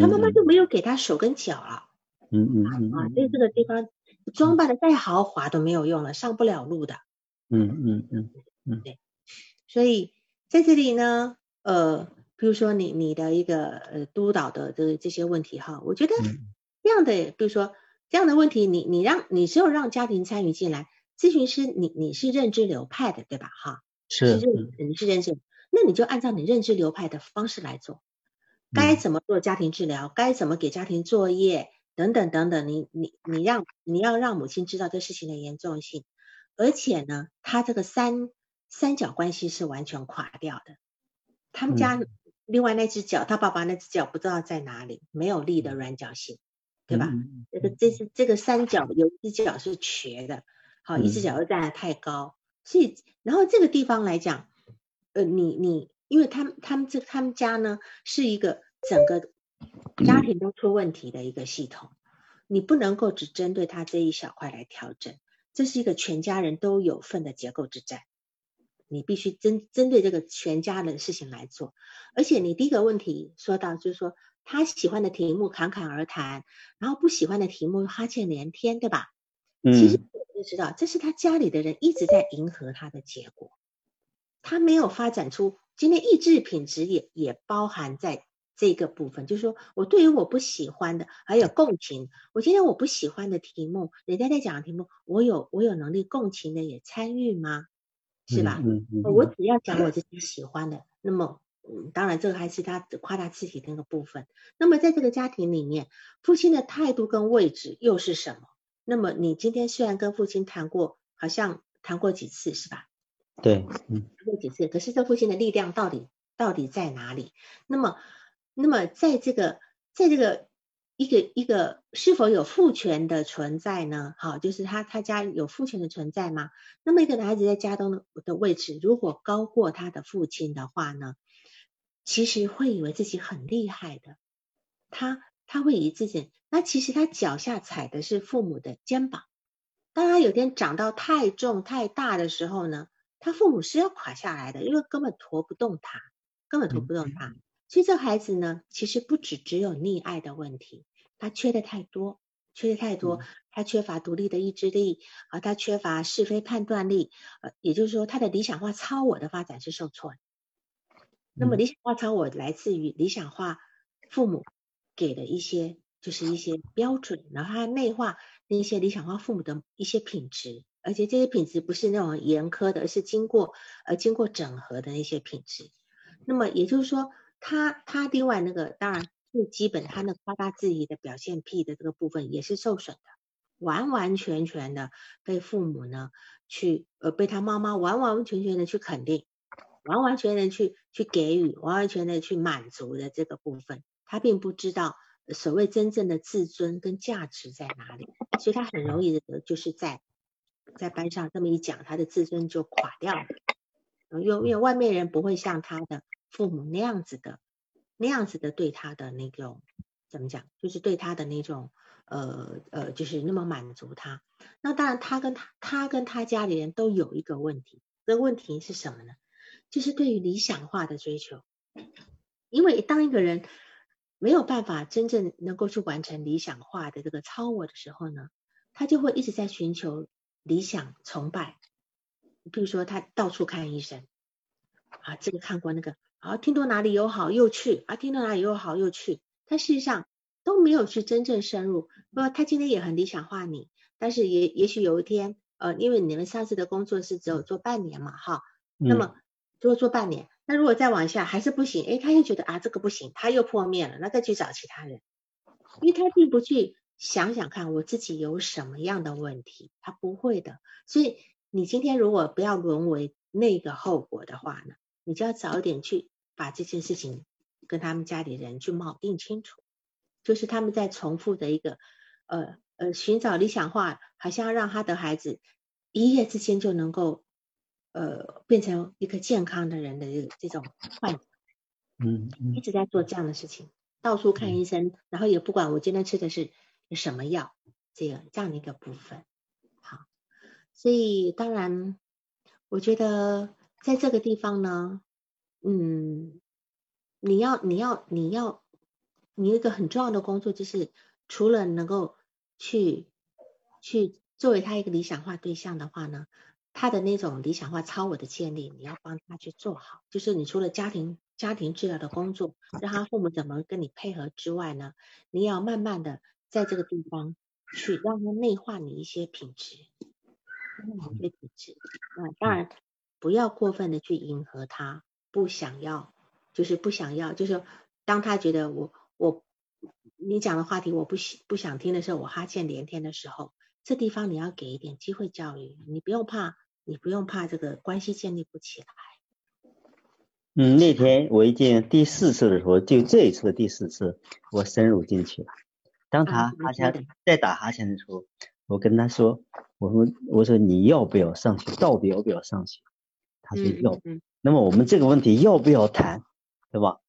他妈妈就没有给他手跟脚了。嗯嗯嗯啊，所以这个地方装扮的再豪华都没有用了，上不了路的。嗯嗯嗯嗯，对。所以在这里呢，呃，比如说你你的一个呃督导的这这些问题哈，我觉得这样的，比如说。这样的问题，你你让你只有让家庭参与进来，咨询师你你是认知流派的对吧？哈，是你是认知，那你就按照你认知流派的方式来做，该怎么做家庭治疗，该怎么给家庭作业等等等等，你你你让你要让母亲知道这事情的严重性，而且呢，他这个三三角关系是完全垮掉的，他们家另外那只脚，他爸爸那只脚不知道在哪里，没有力的软脚性。对吧？这个这是这个三角有一只脚是瘸的，好，一只脚又站得太高，所以然后这个地方来讲，呃，你你，因为他们他们这他们家呢是一个整个家庭都出问题的一个系统，你不能够只针对他这一小块来调整，这是一个全家人都有份的结构之战，你必须针针对这个全家人的事情来做。而且你第一个问题说到，就是说他喜欢的题目侃侃而谈，然后不喜欢的题目哈欠连天，对吧？嗯。其实我就知道，这是他家里的人一直在迎合他的结果，他没有发展出今天意志品质也也包含在。这个部分就是说，我对于我不喜欢的，还有共情。我今天我不喜欢的题目，人家在讲的题目，我有我有能力共情的也参与吗？是吧？嗯嗯。我只要讲我自己喜欢的，那么，嗯，当然这个还是他夸大自己的那个部分。那么在这个家庭里面，父亲的态度跟位置又是什么？那么你今天虽然跟父亲谈过，好像谈过几次是吧？对，嗯。谈过几次，可是这父亲的力量到底到底在哪里？那么。那么，在这个，在这个一个一个是否有父权的存在呢？好，就是他他家有父权的存在吗？那么一个男孩子在家中的的位置，如果高过他的父亲的话呢，其实会以为自己很厉害的，他他会以自己，那其实他脚下踩的是父母的肩膀。当他有天长到太重太大的时候呢，他父母是要垮下来的，因为根本驮不动他，根本驮不动他。所以这孩子呢，其实不只只有溺爱的问题，他缺的太多，缺的太多，他缺乏独立的意志力啊，他缺乏是非判断力，呃，也就是说他的理想化超我的发展是受挫的。那么理想化超我来自于理想化父母给的一些就是一些标准，然后他内化那些理想化父母的一些品质，而且这些品质不是那种严苛的，而是经过呃经过整合的那些品质。那么也就是说。他他另外那个当然最基本，他那夸大自己的表现癖的这个部分也是受损的，完完全全的被父母呢去呃被他妈妈完完全全的去肯定，完完全全去去给予，完完全的去满足的这个部分，他并不知道所谓真正的自尊跟价值在哪里，所以他很容易的就是在在班上这么一讲，他的自尊就垮掉了，因为因为外面人不会像他的。父母那样子的，那样子的对他的那种怎么讲，就是对他的那种呃呃，就是那么满足他。那当然，他跟他他跟他家里人都有一个问题，这个问题是什么呢？就是对于理想化的追求。因为当一个人没有办法真正能够去完成理想化的这个超我的时候呢，他就会一直在寻求理想崇拜。比如说，他到处看医生啊，这个看过那个。啊，听到哪里有好又去啊，听到哪里有好又去，但事实上都没有去真正深入。那么他今天也很理想化你，但是也也许有一天，呃，因为你们上次的工作是只有做半年嘛，哈，那么如果做半年，那如果再往下还是不行，哎，他又觉得啊这个不行，他又破灭了，那再去找其他人，因为他并不去想想看我自己有什么样的问题，他不会的。所以你今天如果不要沦为那个后果的话呢？你就要早点去把这件事情跟他们家里人去锚定清楚，就是他们在重复的一个呃呃寻找理想化，好像要让他的孩子一夜之间就能够呃变成一个健康的人的这种幻想，嗯，一直在做这样的事情，到处看医生，然后也不管我今天吃的是什么药，这个这样的一个部分，好，所以当然我觉得。在这个地方呢，嗯，你要你要你要你一个很重要的工作，就是除了能够去去作为他一个理想化对象的话呢，他的那种理想化超我的建立，你要帮他去做好。就是你除了家庭家庭治疗的工作，让他父母怎么跟你配合之外呢，你要慢慢的在这个地方去让他内化你一些品质，一些品质。啊，当然。不要过分的去迎合他，不想要，就是不想要，就是当他觉得我我你讲的话题我不喜不想听的时候，我哈欠连天的时候，这地方你要给一点机会教育，你不用怕，你不用怕这个关系建立不起来。嗯，那天我一见第四次的时候，就这一次的第四次，我深入进去了。当他哈欠在打哈欠的时候，我跟他说，我说我说你要不要上去？到底要不要上去？他说要，那么我们这个问题要不要谈，对吧？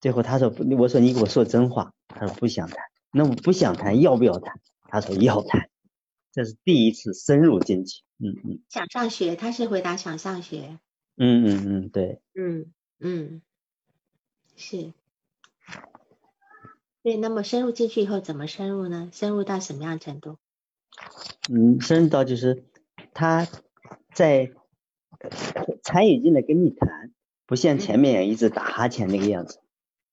最后他说，我说你给我说真话，他说不想谈。那么不想谈，要不要谈？他说要谈。这是第一次深入进去。嗯嗯。想上学，他是回答想上学。嗯嗯嗯，对。嗯嗯，是。对，那么深入进去以后怎么深入呢？深入到什么样程度？嗯，深入到就是他在参与进来跟你谈，不像前面一直打哈欠那个样子。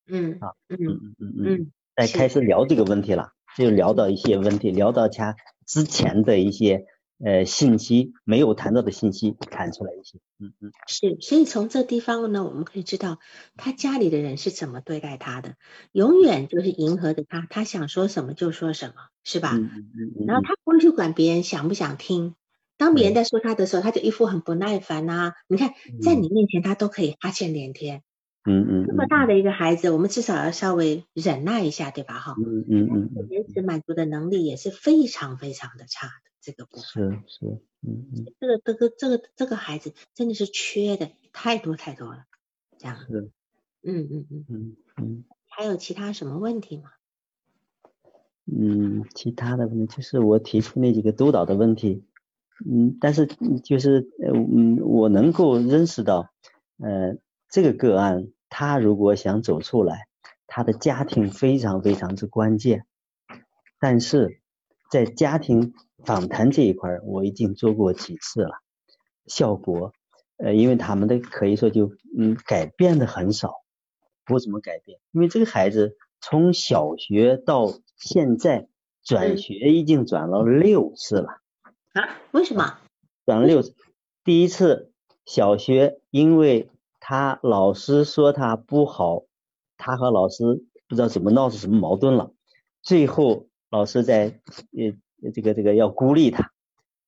嗯啊嗯嗯嗯嗯，在开始聊这个问题了，就聊到一些问题，聊到他之前的一些呃信息没有谈到的信息，谈出来一些。嗯嗯，是，所以从这地方呢，我们可以知道他家里的人是怎么对待他的，永远就是迎合着他，他想说什么就说什么，是吧？嗯嗯嗯。然后他不会去管别人想不想听，当别人在说他的时候，他就一副很不耐烦呐。你看，在你面前他都可以哈欠连天。嗯嗯，这么大的一个孩子，我们至少要稍微忍耐一下，对吧？哈，嗯嗯嗯，延迟满足的能力也是非常非常的差的，这个部分是是，嗯嗯，这个这个这个这个孩子真的是缺的太多太多了，这样，是，嗯嗯嗯嗯嗯，还有其他什么问题吗？嗯，其他的问题就是我提出那几个督导的问题，嗯，但是就是呃嗯，我能够认识到，呃。这个个案，他如果想走出来，他的家庭非常非常之关键。但是在家庭访谈这一块，我已经做过几次了，效果，呃，因为他们的可以说就嗯改变的很少，不怎么改变。因为这个孩子从小学到现在转学已经转了六次了。啊？为什么？转了六次，第一次小学因为。他老师说他不好，他和老师不知道怎么闹出什么矛盾了，最后老师在呃这个这个要孤立他，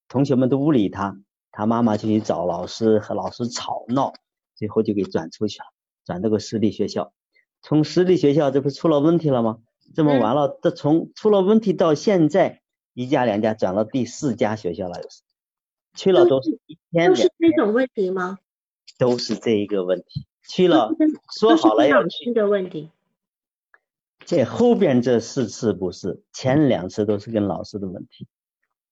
同学们都不理他，他妈妈就去找老师和老师吵闹，最后就给转出去了，转到个私立学校，从私立学校这不出了问题了吗？这么完了，这从出了问题到现在一家两家转到第四家学校了，去了都是一天都是这种问题吗？都是这一个问题，去了说好了要去的问题。这后边这四次不是，前两次都是跟老师的问题，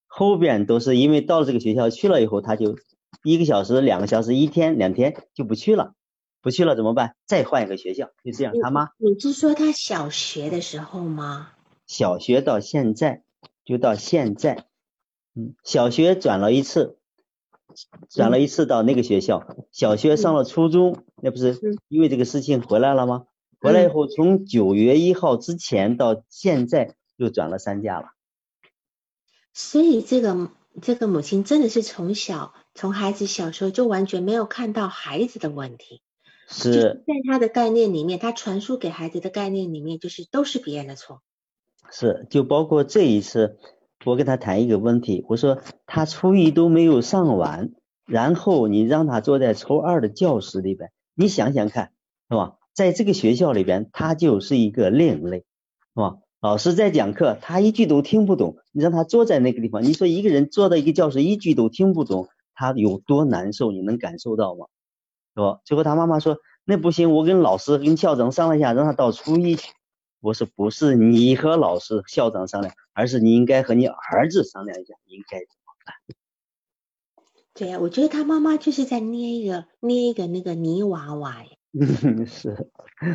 后边都是因为到了这个学校去了以后，他就一个小时、两个小时、一天、两天就不去了，不去了怎么办？再换一个学校，就这样。他妈，你是说他小学的时候吗？小学到现在，就到现在，嗯，小学转了一次。转了一次到那个学校，小学上了初中，那不是因为这个事情回来了吗？回来以后，从九月一号之前到现在又转了三家了。所以这个这个母亲真的是从小从孩子小时候就完全没有看到孩子的问题，是在他的概念里面，他传输给孩子的概念里面就是都是别人的错。是，就包括这一次。我跟他谈一个问题，我说他初一都没有上完，然后你让他坐在初二的教室里边，你想想看，是吧？在这个学校里边，他就是一个另类，是吧？老师在讲课，他一句都听不懂，你让他坐在那个地方，你说一个人坐在一个教室一句都听不懂，他有多难受？你能感受到吗？是吧？最后他妈妈说，那不行，我跟老师跟校长商量一下，让他到初一去。我说不是你和老师、校长商量，而是你应该和你儿子商量一下，应该怎么办？对呀，我觉得他妈妈就是在捏一个捏一个那个泥娃娃呀。*laughs* 是，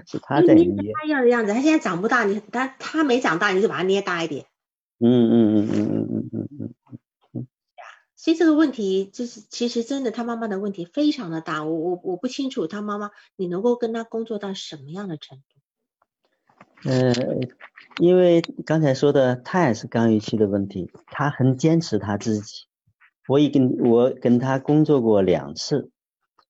是他在捏。他要的样子，他现在长不大，你他他没长大，你就把他捏大一点。嗯嗯嗯嗯嗯嗯嗯嗯嗯。呀，所以这个问题就是，其实真的他妈妈的问题非常的大。我我我不清楚他妈妈，你能够跟他工作到什么样的程度？呃，因为刚才说的，他也是刚预期的问题，他很坚持他自己。我已跟我跟他工作过两次，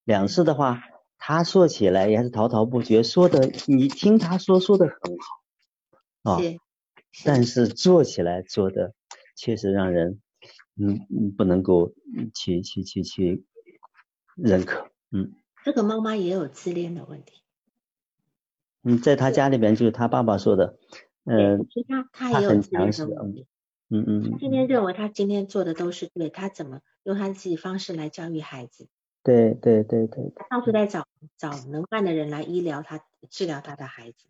两次的话，他说起来也是滔滔不绝，说的你听他说说的很好啊，但是做起来做的确实让人嗯嗯不能够去去去去认可，嗯。这个妈妈也有自恋的问题。嗯，在他家里边，就是他爸爸说的，嗯，他他也有自恋的问题，嗯嗯他今天认为他今天做的都是对，他怎么用他自己方式来教育孩子？对对对对。他到处在找找能办的人来医疗他、治疗他的孩子。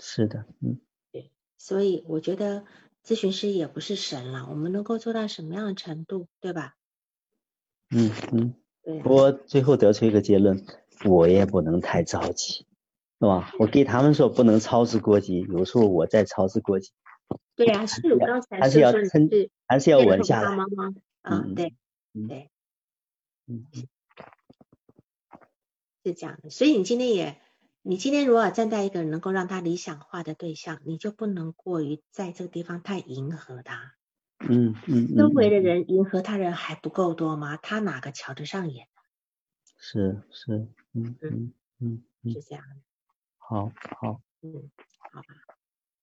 是的，嗯。对，所以我觉得，咨询师也不是神了，我们能够做到什么样的程度，对吧？嗯嗯。对。我最后得出一个结论，我也不能太着急，是吧？我给他们说不能操之过急，有时候我在操之过急。对呀，是我刚才还是要撑，还是要稳下来。啊，对，对，嗯，是这样的。所以你今天也，你今天如果站在一个能够让他理想化的对象，你就不能过于在这个地方太迎合他。嗯嗯。周围的人迎合他人还不够多吗？他哪个瞧得上眼？是是，嗯嗯嗯，是这样的。好好，嗯，好吧。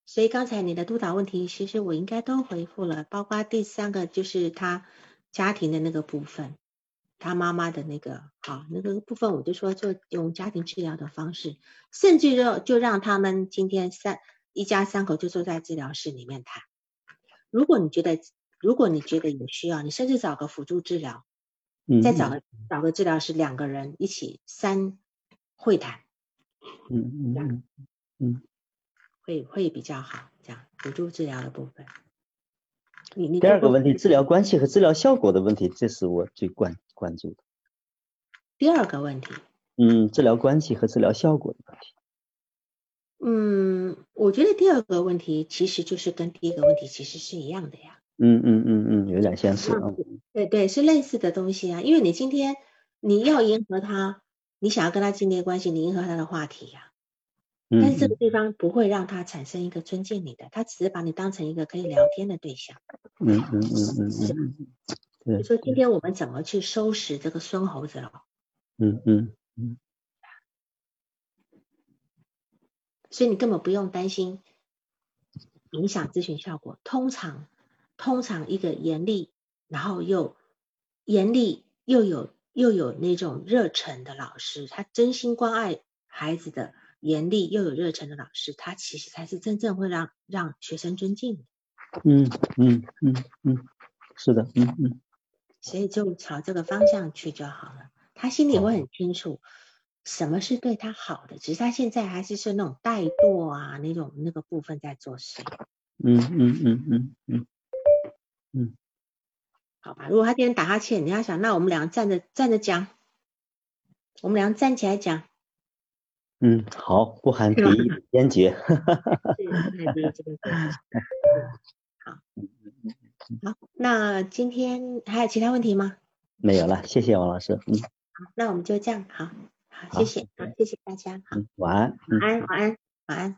所以刚才你的督导问题，其实我应该都回复了，包括第三个就是他家庭的那个部分，他妈妈的那个好那个部分，我就说就用家庭治疗的方式，甚至就就让他们今天三一家三口就坐在治疗室里面谈。如果你觉得如果你觉得有需要，你甚至找个辅助治疗，再找个找个治疗师，两个人一起三会谈。嗯嗯嗯。会会比较好，这样辅助治疗的部分。你你第二个问题，治疗关系和治疗效果的问题，这是我最关关注的。第二个问题，嗯，治疗关系和治疗效果的问题。嗯，我觉得第二个问题其实就是跟第一个问题其实是一样的呀。嗯嗯嗯嗯，有点相似。对对，是类似的东西啊。因为你今天你要迎合他，你想要跟他建立关系，你迎合他的话题呀。但是这个地方不会让他产生一个尊敬你的，他只是把你当成一个可以聊天的对象。嗯嗯嗯嗯嗯。比如说今天我们怎么去收拾这个孙猴子了？嗯嗯嗯。所以你根本不用担心影响咨询效果。通常，通常一个严厉，然后又严厉又有又有那种热忱的老师，他真心关爱孩子的。严厉又有热忱的老师，他其实才是真正会让让学生尊敬的。嗯嗯嗯嗯，是的，嗯嗯。所以就朝这个方向去就好了。他心里会很清楚什么是对他好的，只是他现在还是是那种怠惰啊那种那个部分在做事。嗯嗯嗯嗯嗯嗯。好吧，如果他今天打哈欠，你要想，那我们两个站着站着讲，我们两个站起来讲。嗯，好，不含敌意，坚决。哈哈哈哈哈。好，好，那今天还有其他问题吗？没有了，谢谢王老师。嗯，好，那我们就这样，好，好，谢谢，好，谢谢大家，好，晚安，晚安，晚安，晚安。